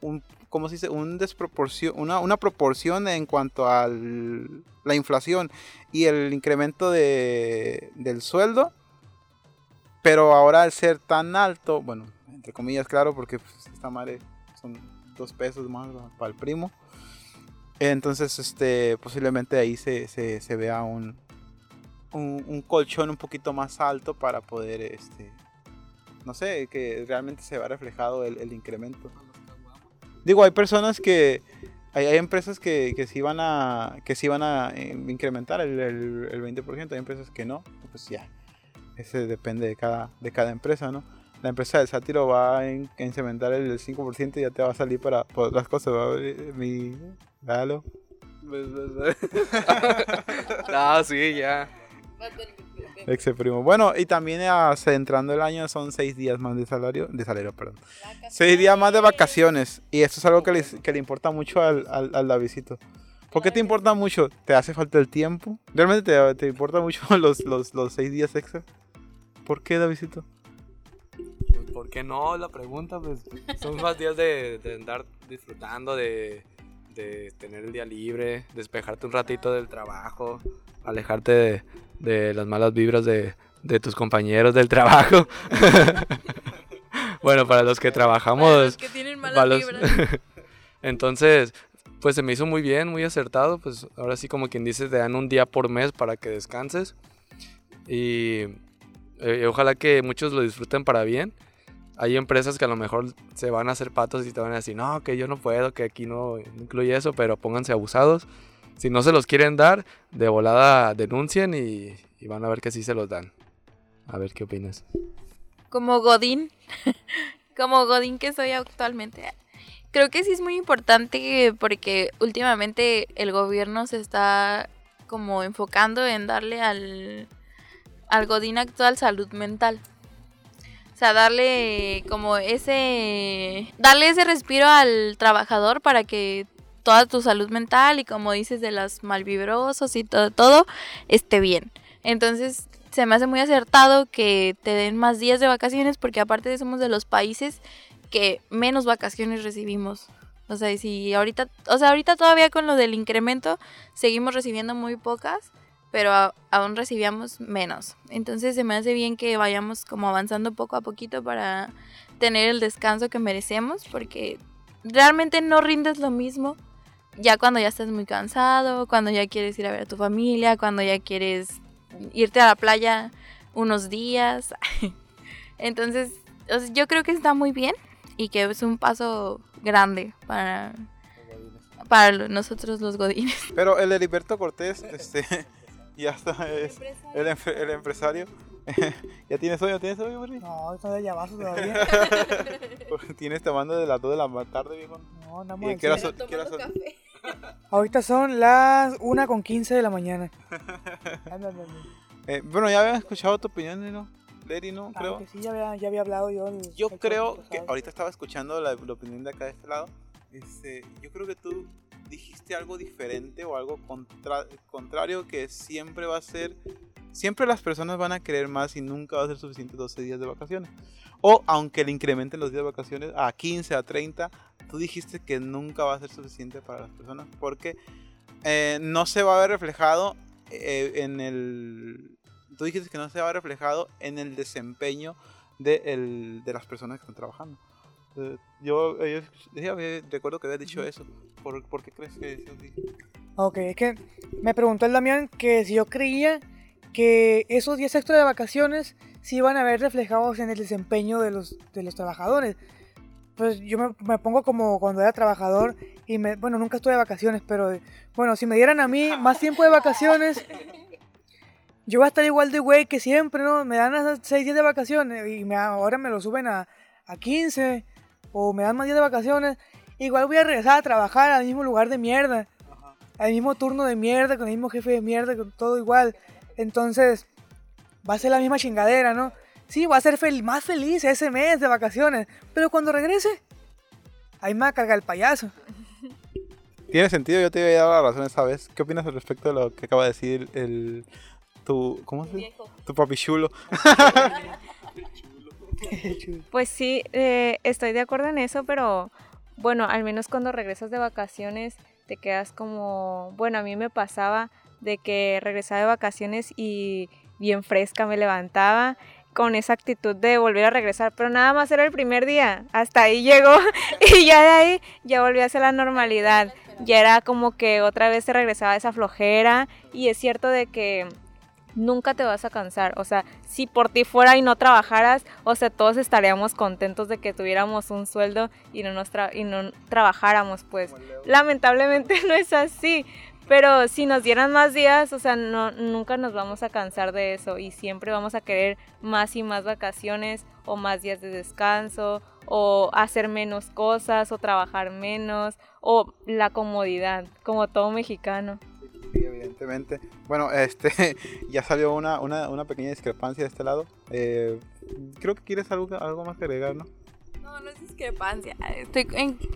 un, ¿cómo se dice? Un desproporción, una, una proporción en cuanto a la inflación y el incremento de, del sueldo. Pero ahora al ser tan alto, bueno, entre comillas, claro, porque pues, esta madre son dos pesos más para el primo. Entonces, este, posiblemente ahí se, se, se vea un, un, colchón un poquito más alto para poder, este, no sé, que realmente se vea reflejado el incremento. Digo, hay personas que, hay, hay empresas que, que sí van a, que sí van a eh, incrementar el, el, el 20%, hay empresas que no, pues ya, ese depende de cada, de cada empresa, ¿no? La empresa del sátiro va a in- a incrementar el 5% y ya te va a salir para, por las cosas, ¿va? Mi... Dalo. *laughs* no, sí, ya. Ex primo. Bueno, y también ah, entrando el año son seis días más de salario, de salario, perdón. Seis días más de vacaciones. Y esto es algo que, les- que le importa mucho al, al, al Davidcito. ¿Por qué te importa mucho? ¿Te hace falta el tiempo? ¿Realmente te, te importa mucho *laughs* los, los, los seis días extra? ¿Por qué, Davidcito? Pues, ¿Por qué no? La pregunta, pues son más días de, de andar disfrutando, de, de tener el día libre, despejarte un ratito del trabajo, alejarte de, de las malas vibras de, de tus compañeros del trabajo. *laughs* bueno, para los que Para trabajamos, los que tienen malas para los- vibras. *laughs* entonces, pues se me hizo muy bien, muy acertado. Pues ahora sí, como quien dice, te dan un día por mes para que descanses. Y eh, ojalá que muchos lo disfruten para bien. Hay empresas que a lo mejor se van a hacer patos y te van a decir, no, que yo no puedo, que aquí no incluye eso, pero pónganse abusados. Si no se los quieren dar, de volada denuncien y, van a ver que sí se los dan. A ver qué opinas. como Godín, *laughs* como Godín que soy actualmente. Creo que sí es muy importante porque últimamente el gobierno se está como enfocando en darle al, al Godín actual salud mental. O sea, darle como ese... Darle ese respiro al trabajador para que toda tu salud mental y como dices de los malvibrosos y todo, todo esté bien. Entonces se me hace muy acertado que te den más días de vacaciones porque aparte somos de los países que menos vacaciones recibimos. O sea, si ahorita, o sea, ahorita todavía con lo del incremento seguimos recibiendo muy pocas, pero a- aún recibíamos menos. Entonces se me hace bien que vayamos como avanzando poco a poquito para tener el descanso que merecemos porque realmente no rindes lo mismo ya cuando ya estás muy cansado, cuando ya quieres ir a ver a tu familia, cuando ya quieres irte a la playa unos días. *laughs* Entonces, o sea, yo creo que está muy bien y que es un paso grande para, para nosotros los godines. Pero el Heriberto Cortés, este, ya está, es el, empre- el empresario. *laughs* ¿Ya tienes sueño? ¿Tienes sueño, Berry? No, está de llavazo todavía. *laughs* Tienes tomando de las 2 de la tarde, viejo. No, andamos ¿Y qué son? son? Ahorita son las 1 con 15 de la mañana. Anda, anda, anda. Eh, bueno, ya había escuchado tu opinión, ¿no? Leri, ¿no? Ah, Creo. que sí, ya había, ya había hablado yo. el- Yo el creo que ahorita estaba escuchando la, la opinión de acá de este lado. Este, yo creo que tú dijiste algo diferente o algo contra- contrario que siempre va a ser, siempre las personas van a querer más y nunca va a ser suficiente 12 días de vacaciones. O aunque le incrementen los días de vacaciones a 15, a 30, tú dijiste que nunca va a ser suficiente para las personas porque eh, no se va a ver reflejado eh, en el... Tú dijiste que no se va a ver reflejado en el desempeño de, el- de las personas que están trabajando. Eh, yo, eh, yo sí había- recuerdo que había dicho eso. ¿Por, por qué crees que decías así? Ok, es que me preguntó el Damián que si yo creía que esos días extra de vacaciones se iban a ver reflejados en el desempeño de los, de los trabajadores. Pues yo me, me pongo como cuando era trabajador y me, bueno, nunca estuve de vacaciones, pero bueno, si me dieran a mí más tiempo de vacaciones, *laughs* yo voy a estar igual de güey que siempre, ¿no? Me dan esos 6 días de vacaciones y me, ahora me lo suben a, a 15 o me dan más días de vacaciones. Igual voy a regresar a trabajar al mismo lugar de mierda al mismo turno de mierda, con el mismo jefe de mierda, con todo igual. Entonces, va a ser la misma chingadera, ¿no? Sí, voy a ser fel- más feliz ese mes de vacaciones, pero cuando regrese, ahí me va a cargar el payaso. *laughs* Tiene sentido, yo te había dado la razón esa vez. ¿Qué opinas al respecto de lo que acaba de decir el. tu. ¿Cómo se? Tu papi chulo. *laughs* *laughs* *laughs* Pues sí, eh, estoy de acuerdo en eso, pero bueno, al menos cuando regresas de vacaciones te quedas como, bueno, a mí me pasaba de que regresaba de vacaciones y bien fresca me levantaba con esa actitud de volver a regresar, pero nada más era el primer día, hasta ahí llegó *laughs* y ya de ahí ya volví a ser la normalidad, ya era como que otra vez se regresaba esa flojera y es cierto de que nunca te vas a cansar. O sea, si por ti fuera y no trabajaras, o sea, todos estaríamos contentos de que tuviéramos un sueldo y no, nos tra- y no trabajáramos, pues. Lamentablemente *laughs* no es así. Pero si nos dieran más días, o sea, no, nunca nos vamos a cansar de eso y siempre vamos a querer más y más vacaciones o más días de descanso o hacer menos cosas o trabajar menos o la comodidad, como todo mexicano. Bueno, *laughs* este ya salió una, una, una pequeña discrepancia de este lado. Eh, creo que quieres algo, algo más que agregar, ¿no? No, no es discrepancia.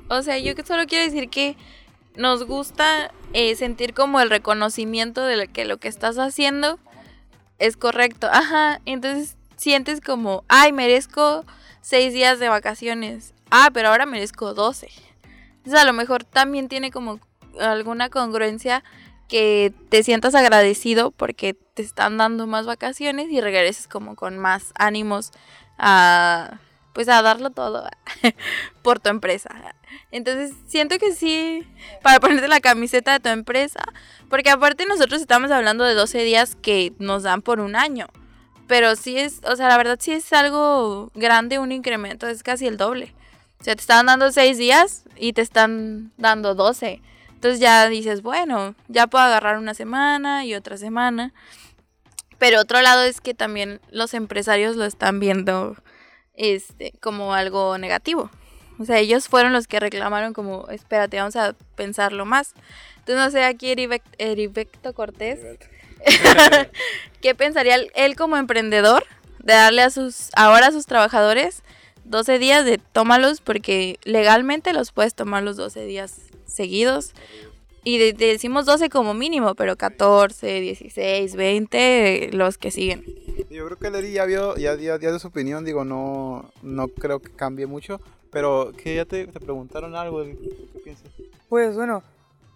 O sea, yo solo quiero decir que nos gusta eh, sentir como el reconocimiento de que lo que estás haciendo es correcto. Ajá, entonces sientes como, ay, merezco seis días de vacaciones. Ah, pero ahora merezco 12. Entonces a lo mejor también tiene como alguna congruencia que te sientas agradecido porque te están dando más vacaciones y regreses como con más ánimos a pues a darlo todo *laughs* por tu empresa. Entonces siento que sí, para ponerte la camiseta de tu empresa, porque aparte nosotros estamos hablando de 12 días que nos dan por un año, pero sí es, o sea, la verdad sí es algo grande, un incremento, es casi el doble. O sea, te están dando 6 días y te están dando 12. Entonces ya dices, bueno, ya puedo agarrar una semana y otra semana. Pero otro lado es que también los empresarios lo están viendo este, como algo negativo. O sea, ellos fueron los que reclamaron como, espérate, vamos a pensarlo más. Entonces, no sé, aquí Heriberto Cortés, *laughs* ¿qué pensaría él, él como emprendedor de darle a sus, ahora a sus trabajadores 12 días de tómalos porque legalmente los puedes tomar los 12 días seguidos? Y de- de- decimos 12 como mínimo, pero 14, 16, 20, los que siguen. Yo creo que Leri ya vio, ya, ya, ya dio su opinión, digo, no, no creo que cambie mucho, pero que ya te, te preguntaron algo, ¿qué piensas? Pues bueno,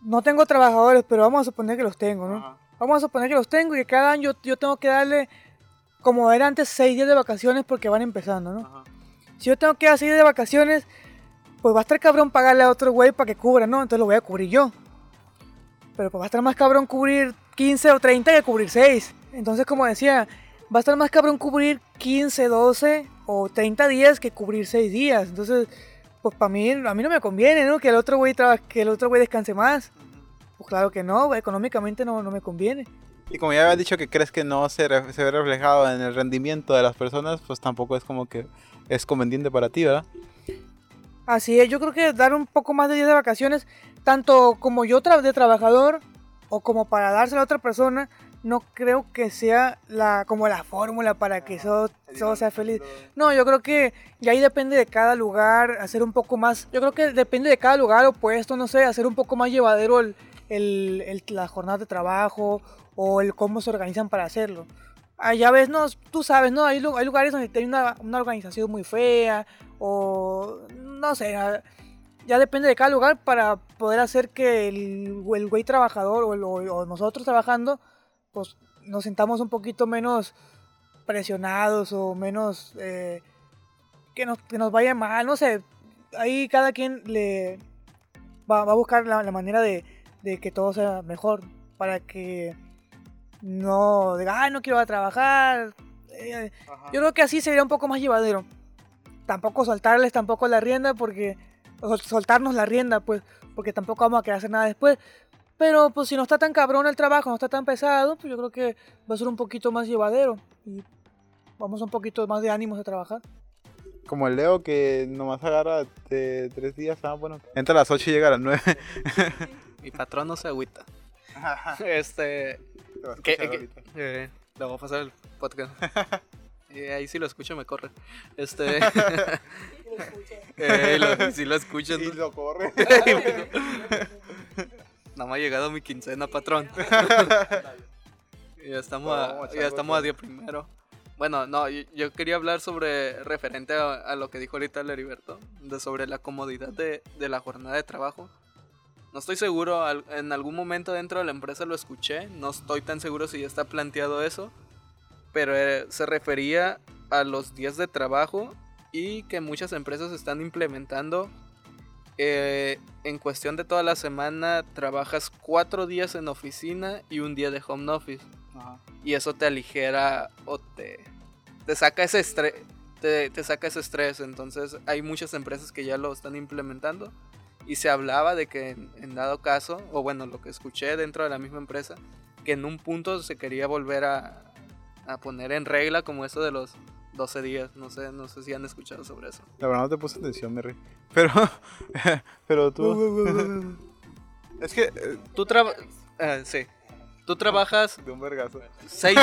no tengo trabajadores, pero vamos a suponer que los tengo, ¿no? Ajá. Vamos a suponer que los tengo y que cada año yo tengo que darle, como era antes, seis días de vacaciones porque van empezando, ¿no? Ajá. Si yo tengo que dar seis días de vacaciones, pues va a estar cabrón pagarle a otro güey para que cubra, ¿no? Entonces lo voy a cubrir yo. Pero pues va a estar más cabrón cubrir 15 o 30 que cubrir 6. Entonces, como decía, va a estar más cabrón cubrir 15, 12 o 30 días que cubrir 6 días. Entonces, pues para mí, a mí no me conviene, ¿no? Que el otro güey que el otro güey descanse más. Pues claro que no, económicamente no, no me conviene. Y como ya había dicho que crees que no se, re- se ve reflejado en el rendimiento de las personas, pues tampoco es como que es conveniente para ti, ¿verdad? Así es, yo creo que dar un poco más de días de vacaciones, tanto como yo tra- de trabajador o como para dárselo a otra persona, no creo que sea la como la fórmula para que eso, todo sea feliz. No, yo creo que ya ahí depende de cada lugar, hacer un poco más, yo creo que depende de cada lugar o puesto, no sé, hacer un poco más llevadero el, el, el- la jornada de trabajo o el cómo se organizan para hacerlo. Allá ves, no, tú sabes, ¿no? Hay lugares donde hay una, una organización muy fea o no sé, ya depende de cada lugar para poder hacer que el, el güey trabajador o, el- o- o nosotros trabajando, pues nos sintamos un poquito menos presionados o menos eh, que, nos, que nos vaya mal, no sé, ahí cada quien le va, va a buscar la, la manera de, de que todo sea mejor para que no diga, ay, no quiero ir a trabajar. eh, yo creo que así sería un poco más llevadero. Tampoco soltarles tampoco la rienda porque soltarnos la rienda, pues, porque tampoco vamos a querer hacer nada después. Pero pues si no está tan cabrón el trabajo, no está tan pesado, pues yo creo que va a ser un poquito más llevadero y vamos un poquito más de ánimos de trabajar. Como el Leo que nomás agarra de tres días, ah, bueno, entra a las 8 y llega a las 9. Mi patrón no se agüita. Este. ¿Qué- qué- Eh, le voy a pasar el podcast. *laughs* Y ahí si lo escucho me corre. Este. *laughs* eh, lo- si lo escuchan. Y lo corre. *laughs* No me ha llegado mi quincena, patrón. ya estamos, a, ya estamos a día primero. Bueno, no, yo, yo quería hablar sobre, referente a, a lo que dijo ahorita el Heriberto, de sobre la comodidad de, de la jornada de trabajo. No estoy seguro, en algún momento dentro de la empresa lo escuché, no estoy tan seguro si ya está planteado eso, pero eh, se refería a los días de trabajo y que muchas empresas están implementando eh, en cuestión de toda la semana trabajas cuatro días en oficina y un día de home office. Ajá. Y eso te aligera o te, te saca ese estrés. Te, te saca ese estrés. Entonces hay muchas empresas que ya lo están implementando. Y se hablaba de que en, en dado caso, o bueno, lo que escuché dentro de la misma empresa, que en un punto se quería volver a, a poner en regla como eso de los 12 días. No sé, no sé si han escuchado sobre eso. La verdad no te puse atención, Merry. Pero, *laughs* pero tú... *laughs* es que... eh, Tú trabajas... sí. Tú trabajas De un vergazo. seis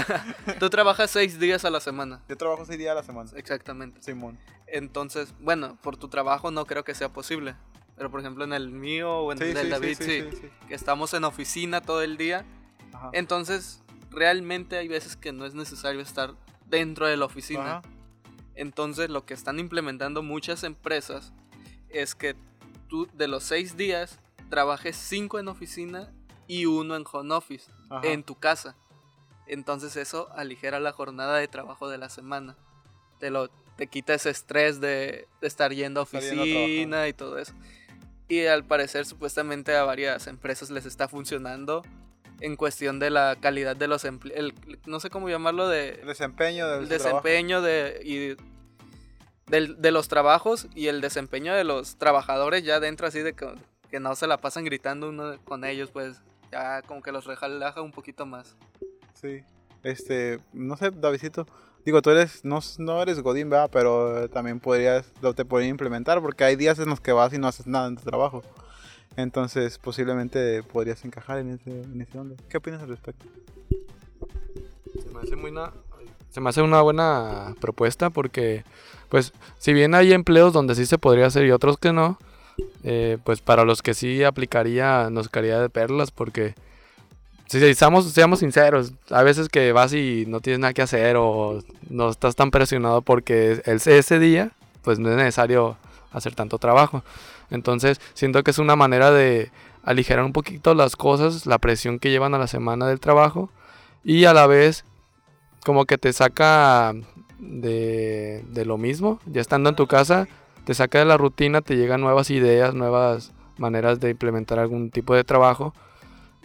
*laughs* Tú trabajas seis días a la semana. Yo trabajo seis días a la semana. Exactamente. Simón. Entonces, bueno, por tu trabajo no creo que sea posible. Pero por ejemplo en el mío o en Sí, el sí, del sí, David, sí, sí, sí, sí. que estamos en oficina todo el día. Ajá. Entonces, realmente hay veces que no es necesario estar dentro de la oficina. Ajá. Entonces, lo que están implementando muchas empresas es que tú de los seis días trabajes cinco en oficina y uno en home office, Ajá. en tu casa. Entonces eso aligera la jornada de trabajo de la semana. Te lo te quita ese estrés de, de estar yendo a Estar yendo a oficina y todo eso. Y al parecer supuestamente a varias empresas les está funcionando en cuestión de la calidad de los empleados, no sé cómo llamarlo de El desempeño del el su trabajo. desempeño de, y del- de los trabajos y el desempeño de los trabajadores ya dentro así de que, que no se la pasan gritando uno con ellos, pues ya como que los relaja un poquito más. Sí. Este, no sé, Davidito. Digo, tú eres, no, no eres Godín, ¿verdad? Pero también podrías, lo te podría implementar porque hay días en los que vas y no haces nada en tu trabajo. Entonces, posiblemente podrías encajar en ese, en ese onda. ¿Qué opinas al respecto? Se me hace muy una, se me hace una buena propuesta porque, pues, si bien hay empleos donde sí se podría hacer y otros que no, eh, pues para los que sí aplicaría, nos caería de perlas porque, si seamos, seamos sinceros, a veces que vas y no tienes nada que hacer o no estás tan presionado porque el, ese día, pues no es necesario hacer tanto trabajo. Entonces, siento que es una manera de aligerar un poquito las cosas, la presión que llevan a la semana del trabajo y a la vez como que te saca de, de lo mismo, ya estando en tu casa, te saca de la rutina, te llegan nuevas ideas, nuevas maneras de implementar algún tipo de trabajo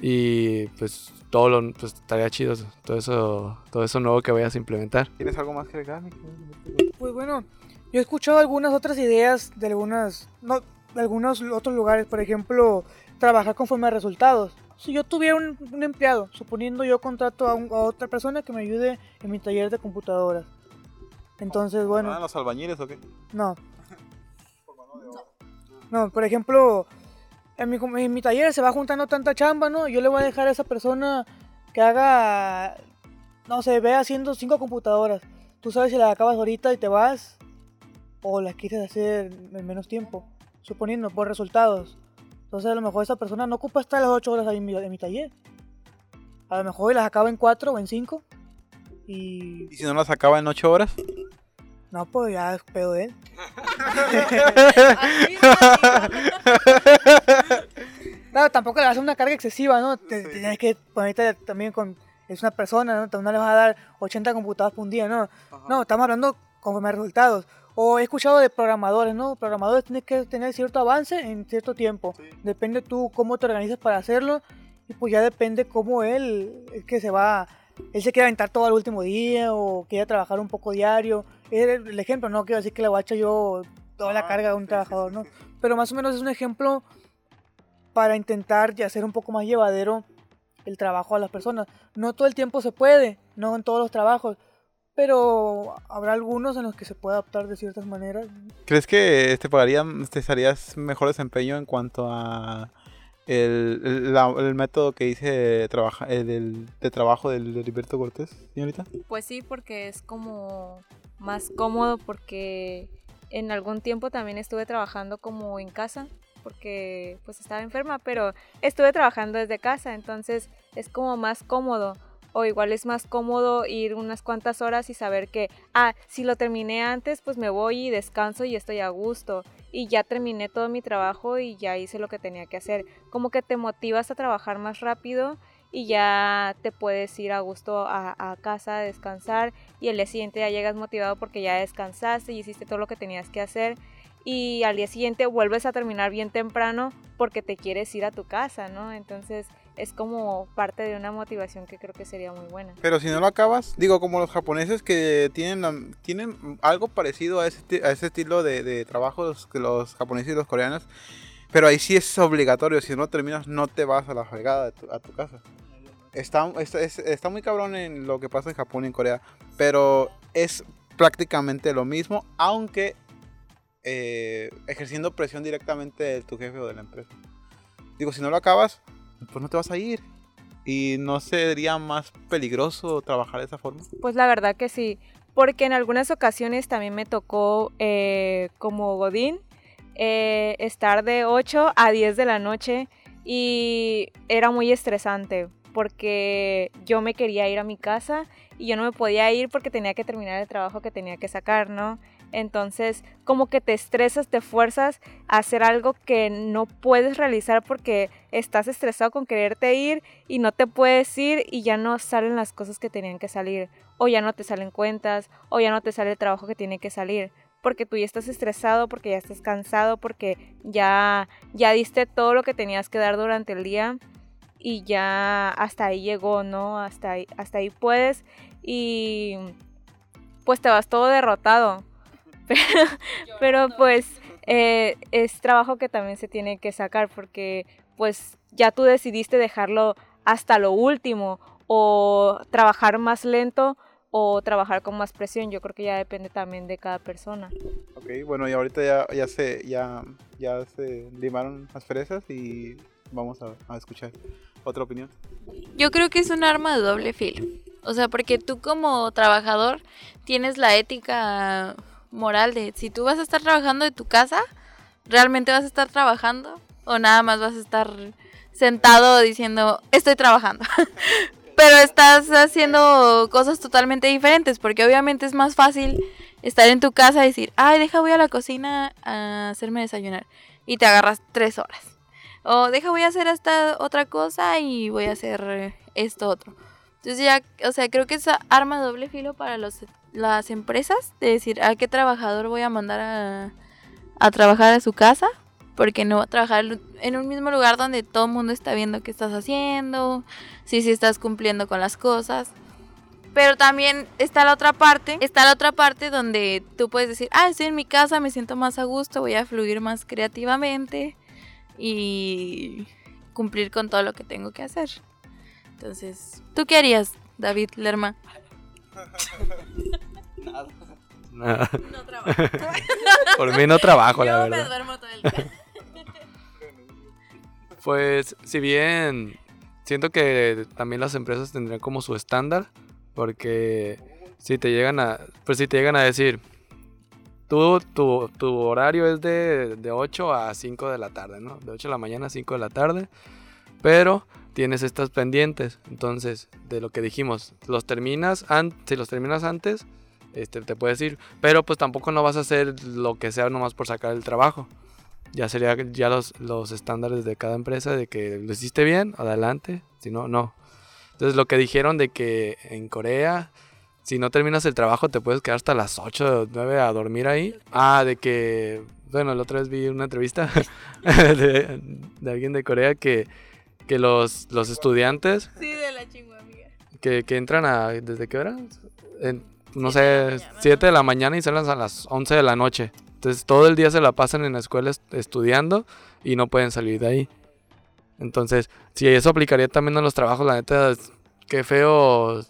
Y pues todo lo pues estaría chido, todo eso, todo eso nuevo que vayas a implementar. ¿Tienes algo más que agregar? Pues bueno, yo he escuchado algunas otras ideas de algunas, no, de algunos otros lugares, por ejemplo, trabajar conforme a resultados. Si yo tuviera un, un empleado, suponiendo yo contrato a, un- a otra persona que me ayude en mi taller de computadoras. Entonces, bueno, ¿Ah, los albañiles o qué? no. *laughs* No, por ejemplo, en mi, en mi taller se va juntando tanta chamba, ¿no? Yo le voy a dejar a esa persona que haga, no sé, ve haciendo cinco computadoras. Tú sabes si las acabas ahorita y te vas, o las quieres hacer en menos tiempo, suponiendo por resultados. Entonces a lo mejor esa persona no ocupa estar las 8 horas ahí en mi, en mi taller. A lo mejor las acaba en 4 o en 5. Y ¿Y si no las acaba en 8 horas? no, pues ya es pedo de él. *laughs* Claro, tampoco le vas a hacer una carga excesiva, ¿no? Te, Sí. Tienes que ponerte también con... Es una persona, ¿no? No le vas a dar 80 computadoras por un día, ¿no? No, estamos hablando conforme a resultados. O he escuchado de programadores, ¿no? Programadores tienen que tener cierto avance en cierto tiempo. Depende tú cómo te organizas para hacerlo. Y pues ya depende cómo él es que se va... Él se quiere aventar todo el último día o quiere trabajar un poco diario. Es el ejemplo, no quiero decir que le voy a echar yo toda la Ah, carga de un sí, trabajador, ¿no? sí. Pero más o menos es un ejemplo para intentar ya hacer un poco más llevadero el trabajo a las personas. No todo el tiempo se puede, no en todos los trabajos, pero habrá algunos en los que se puede adaptar de ciertas maneras. ¿Crees que te pagaría, te harías mejor desempeño en cuanto a el, el- la- el método que hice trabaja, el, del- de trabajo del de Heriberto Cortés, señorita? Pues sí, porque es como más cómodo porque en algún tiempo también estuve trabajando como en casa porque pues estaba enferma, pero estuve trabajando desde casa, entonces es como más cómodo o igual es más cómodo ir unas cuantas horas y saber que, ah, si lo terminé antes, pues me voy y descanso y estoy a gusto y ya terminé todo mi trabajo y ya hice lo que tenía que hacer. Como que te motivas a trabajar más rápido y ya te puedes ir a gusto a, casa a descansar y el día siguiente ya llegas motivado porque ya descansaste y hiciste todo lo que tenías que hacer y al día siguiente vuelves a terminar bien temprano porque te quieres ir a tu casa, ¿no? Entonces es como parte de una motivación que creo que sería muy buena. Pero si no lo acabas, digo, como los japoneses que tienen, tienen algo parecido a ese, a ese estilo de, de trabajo, los, los japoneses y los coreanos, pero ahí sí es obligatorio, si no terminas no te vas a la fregada de tu- a tu casa. Está, está, es- está muy cabrón en lo que pasa en Japón y en Corea, pero es prácticamente lo mismo, aunque eh, ejerciendo presión directamente de tu jefe o de la empresa. Digo, si no lo acabas, pues no te vas a ir. ¿Y no sería más peligroso trabajar de esa forma? Pues la verdad que sí, porque en algunas ocasiones también me tocó eh, como Godín eh, estar de 8 a 10 de la noche y era muy estresante porque yo me quería ir a mi casa y yo no me podía ir porque tenía que terminar el trabajo que tenía que sacar, ¿no? Entonces, como que te estresas, te fuerzas a hacer algo que no puedes realizar porque estás estresado con quererte ir y no te puedes ir y ya no salen las cosas que tenían que salir, o ya no te salen cuentas, o ya no te sale el trabajo que tiene que salir, porque tú ya estás estresado, porque ya estás cansado, porque ya ya diste todo lo que tenías que dar durante el día y ya hasta ahí llegó, ¿no? Hasta ahí, hasta ahí puedes y pues te vas todo derrotado. Pero, *laughs* pero pues eh, es trabajo que también se tiene que sacar porque pues ya tú decidiste dejarlo hasta lo último o trabajar más lento o trabajar con más presión. Yo creo que ya depende también de cada persona. Ok, bueno, y ahorita ya, ya, se, ya, ya se limaron las fresas y vamos a, a escuchar otra opinión. Yo creo que es un arma de doble filo. O sea, porque tú como trabajador tienes la ética moral de si tú vas a estar trabajando de tu casa, ¿realmente vas a estar trabajando? ¿O nada más vas a estar sentado diciendo, estoy trabajando? *laughs* Pero estás haciendo cosas totalmente diferentes, porque obviamente es más fácil estar en tu casa y decir, ay, deja voy a la cocina a hacerme desayunar. Y te agarras tres horas. O deja voy a hacer esta otra cosa y voy a hacer esto otro. Entonces ya, o sea, creo que es arma doble filo para los, las empresas de decir a qué trabajador voy a mandar a, a trabajar a su casa porque no trabajar en un mismo lugar donde todo el mundo está viendo qué estás haciendo, si si estás cumpliendo con las cosas. Pero también está la otra parte, está la otra parte donde tú puedes decir, ah, estoy en mi casa, me siento más a gusto, voy a fluir más creativamente y cumplir con todo lo que tengo que hacer. Entonces, ¿tú qué harías, David Lerma? Nada. Nada. No trabajo. *laughs* Por mí no trabajo, la Yo me verdad. duermo todo el día. *laughs* Pues, si bien siento que también las empresas tendrían como su estándar, porque si te llegan a, pues si te llegan a decir, tú, tu, tu horario es de, de 8 a 5 de la tarde, ¿no? De 8 de la mañana a 5 de la tarde, pero tienes estas pendientes, entonces, de lo que dijimos, los terminas, si los terminas antes, este, te puedes ir, pero pues tampoco no vas a hacer lo que sea nomás por sacar el trabajo. Ya sería ya los, los estándares de cada empresa de que lo hiciste bien, adelante, si no, no. Entonces lo que dijeron de que en Corea, si no terminas el trabajo te puedes quedar hasta las 8 o 9 a dormir ahí. Ah, de que, bueno, la otra vez vi una entrevista *laughs* de, de alguien de Corea que, que los, los estudiantes Sí, de la que, que entran a, ¿desde qué hora? En, no Siete sé, mañana. 7 de la mañana y salen a las 11 de la noche. Entonces todo el día se la pasan en la escuela est- estudiando y no pueden salir de ahí. Entonces, si eso aplicaría también a los trabajos, la neta, qué feo,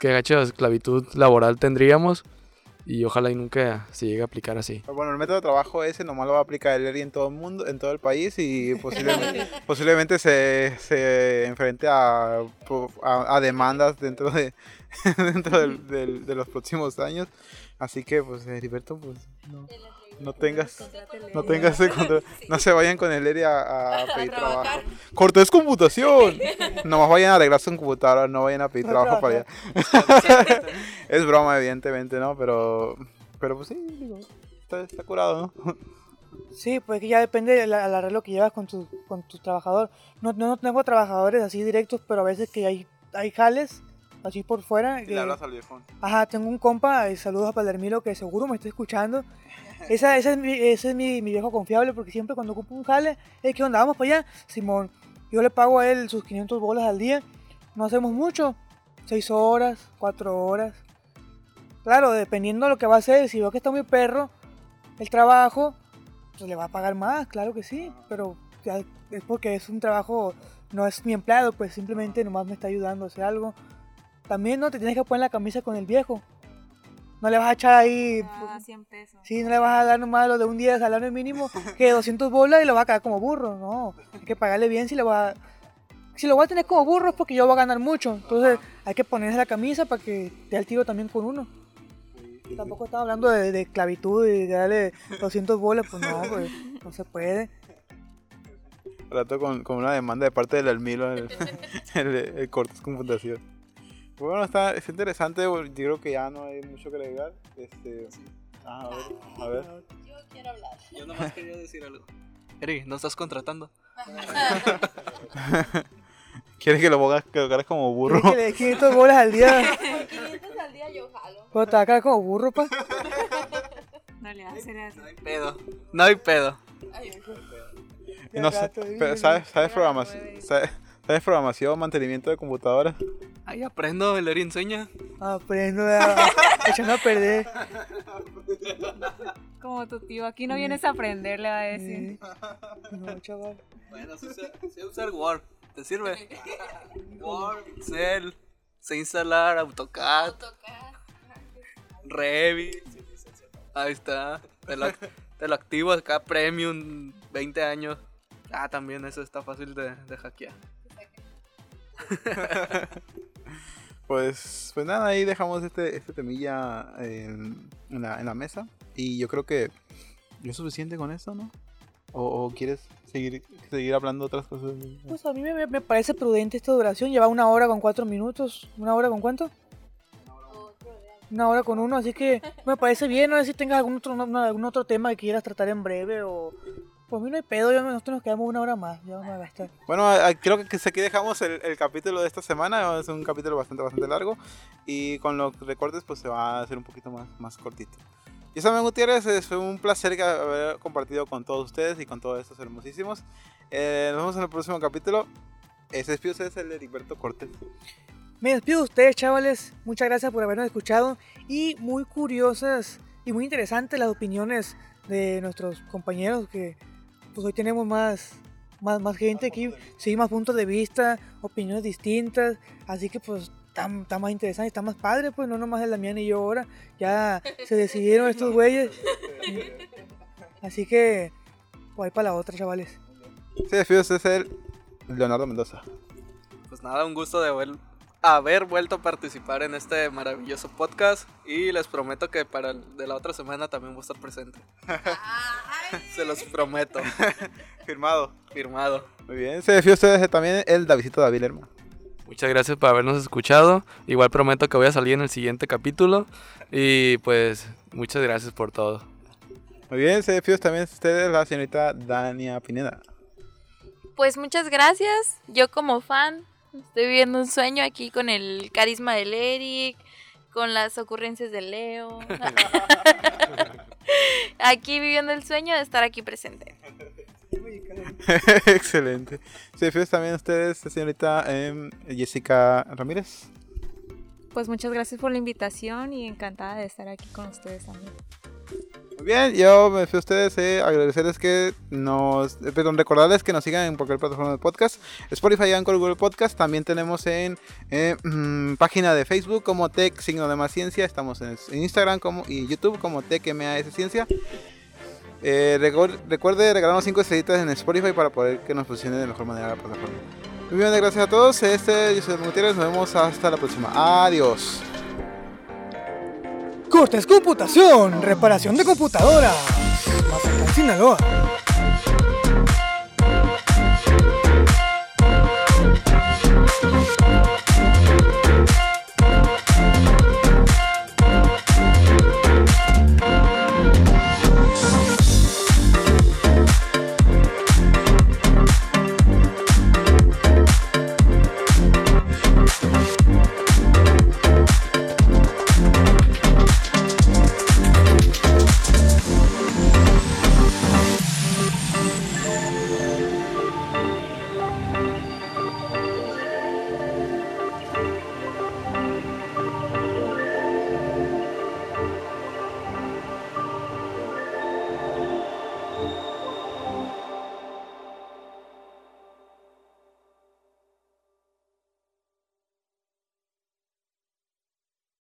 qué gacha de esclavitud laboral tendríamos. Y ojalá y nunca se llegue a aplicar así. Pero Bueno, el método de trabajo ese nomás lo va a aplicar el ERI en todo el mundo, en todo el país y posiblemente, *laughs* posiblemente se, se enfrente a, a, a demandas dentro de *laughs* dentro del- del- de los próximos años. Así que, pues, Heriberto, pues, no, no tengas, no tengas. *laughs* No se vayan con el ERI a, a *laughs* pedir trabajo. trabajar. Cortés computación. *laughs* Nomás vayan a arreglar su computadora, no vayan a pedir No trabajo para allá. es broma, evidentemente, ¿no? Pero, pero pues sí, digo, está, está curado, ¿no? Sí, pues que ya depende del al arreglo que llevas con tu, con tu trabajador. No, no tengo trabajadores así directos, pero a veces que hay, hay jales así por fuera. que- al viejón. Ajá, tengo un compa, eh, saludos a Palermilo, que seguro me está escuchando. Esa, es, mi, ese es mi viejo confiable, porque siempre cuando ocupo un jale, es que onda, vamos para allá, Simón. Yo le pago a él sus 500 bolas al día. No hacemos mucho, 6 horas, 4 horas. Claro, dependiendo de lo que va a hacer, si veo que está muy perro el trabajo, pues le va a pagar más, claro que sí, pero ya es porque es un trabajo, no es mi empleado, pues simplemente nomás me está ayudando a hacer algo. También no te tienes que poner la camisa con el viejo. No le vas a echar ahí, Ah, 100 pesos. sí, no le vas a dar nomás lo de un día de salario mínimo, *laughs* que 200 bolas y lo vas a quedar como burro, no. Hay que pagarle bien si le va a... Si lo voy a tener como burro es porque yo voy a ganar mucho. Entonces hay que ponerse la camisa para que te el tiro también con uno. Tampoco estaba hablando de, de esclavitud y de darle 200 bolas, pues no, pues no se puede. Rato con, con una demanda de parte del Almilo, el, *laughs* el, el Cortés Computación. Pues bueno, está, está interesante, yo creo que ya no hay mucho que agregar. Este, ah, a ver, a ver. Yo quiero hablar. Yo nomás quería decir algo. Eri, ¿no estás contratando? *laughs* ¿Quieres que lo pongas que lo como burro? Que le des 500 bolas al día. *laughs* 500 al día yo jalo. Pero te va a quedar como burro, pa. No le hace. No hay pedo. No hay pedo. Y no sé, pero ¿sabes, sabes, programación, sabes, sabes programación, mantenimiento de computadoras? Ahí aprendo, el Eri enseña. Aprendo a, *laughs* echando a perder. Como tu tío, aquí no vienes a aprender, le va a decir. No, chaval. Bueno, sé, sé usar Word. ¿Te sirve? Word, Excel. Sé instalar AutoCAD, AutoCAD. Revit. Ahí está. Te lo, te lo activo acá, Premium, 20 años. Ah, también eso está fácil de, de hackear. *laughs* Pues, pues nada, ahí dejamos este, este temilla en, la, en la mesa. Y yo creo que es suficiente con esto, ¿no? ¿O, quieres seguir, seguir hablando otras cosas? Pues a mí me, me parece prudente esta duración. Lleva una hora con cuatro minutos. ¿Una hora con cuánto? Una hora con uno, así que me parece bien. No sé si tengas algún otro, no- algún otro tema que quieras tratar en breve o... Por mí no hay pedo, ya nosotros nos quedamos una hora más. Ya vamos a gastar. Bueno, creo que aquí dejamos el, el capítulo de esta semana. Es un capítulo bastante, bastante largo. Y con los recortes, pues se va a hacer un poquito más, más cortito. Yo soy Gutiérrez, es un placer haber compartido con todos ustedes y con todos estos hermosísimos. Eh, nos vemos en el próximo capítulo. Eh, se despide ustedes el Heriberto Cortés. Me despido de ustedes, chavales. Muchas gracias por habernos escuchado y muy curiosas y muy interesantes las opiniones de nuestros compañeros que pues hoy tenemos más más, más gente aquí, sí, más puntos de vista, opiniones distintas, así que pues está, está más interesante, está más padre, pues no nomás el Damián y yo ahora, ya *laughs* se decidieron estos güeyes. *laughs* Así que, pues ahí para la otra, chavales. Se despide ustedes el Leonardo Mendoza. Pues nada, un gusto de haber, haber vuelto a participar en este maravilloso podcast y les prometo que para el de la otra semana también voy a estar presente. *laughs* Se los prometo. *laughs* Firmado. Firmado. Muy bien, se despide ustedes también el Davidito David Lerma. Muchas gracias por habernos escuchado. Igual prometo que voy a salir en el siguiente capítulo. Y pues muchas gracias por todo. Muy bien, se despide también ustedes la señorita Dania Pineda. Pues muchas gracias. Yo como fan estoy viviendo un sueño aquí con el carisma del Eric, con las ocurrencias de Leo. *laughs* aquí viviendo el sueño de estar aquí presente. *laughs* Excelente. Se despide también ustedes, señorita em, Jessica Ramírez. Pues muchas gracias por la invitación y encantada de estar aquí con ustedes también. Bien, yo me despido a ustedes, eh, agradecerles que nos, eh, perdón, recordarles que nos sigan en cualquier plataforma de podcast, Spotify, Anchor, Google Podcast, también tenemos en eh, mm, página de Facebook como Tech Signo de Más Ciencia, estamos en, Instagram como, y YouTube como Tech MAS Ciencia. Eh, recuerde regalarnos 5 estrellitas en Spotify para poder que nos funcione de mejor manera la plataforma. Muy bien, gracias a todos, este soy Gutiérrez, nos vemos hasta la próxima, adiós. Cortes Computación, reparación de computadoras. Mazatlán, Sinaloa.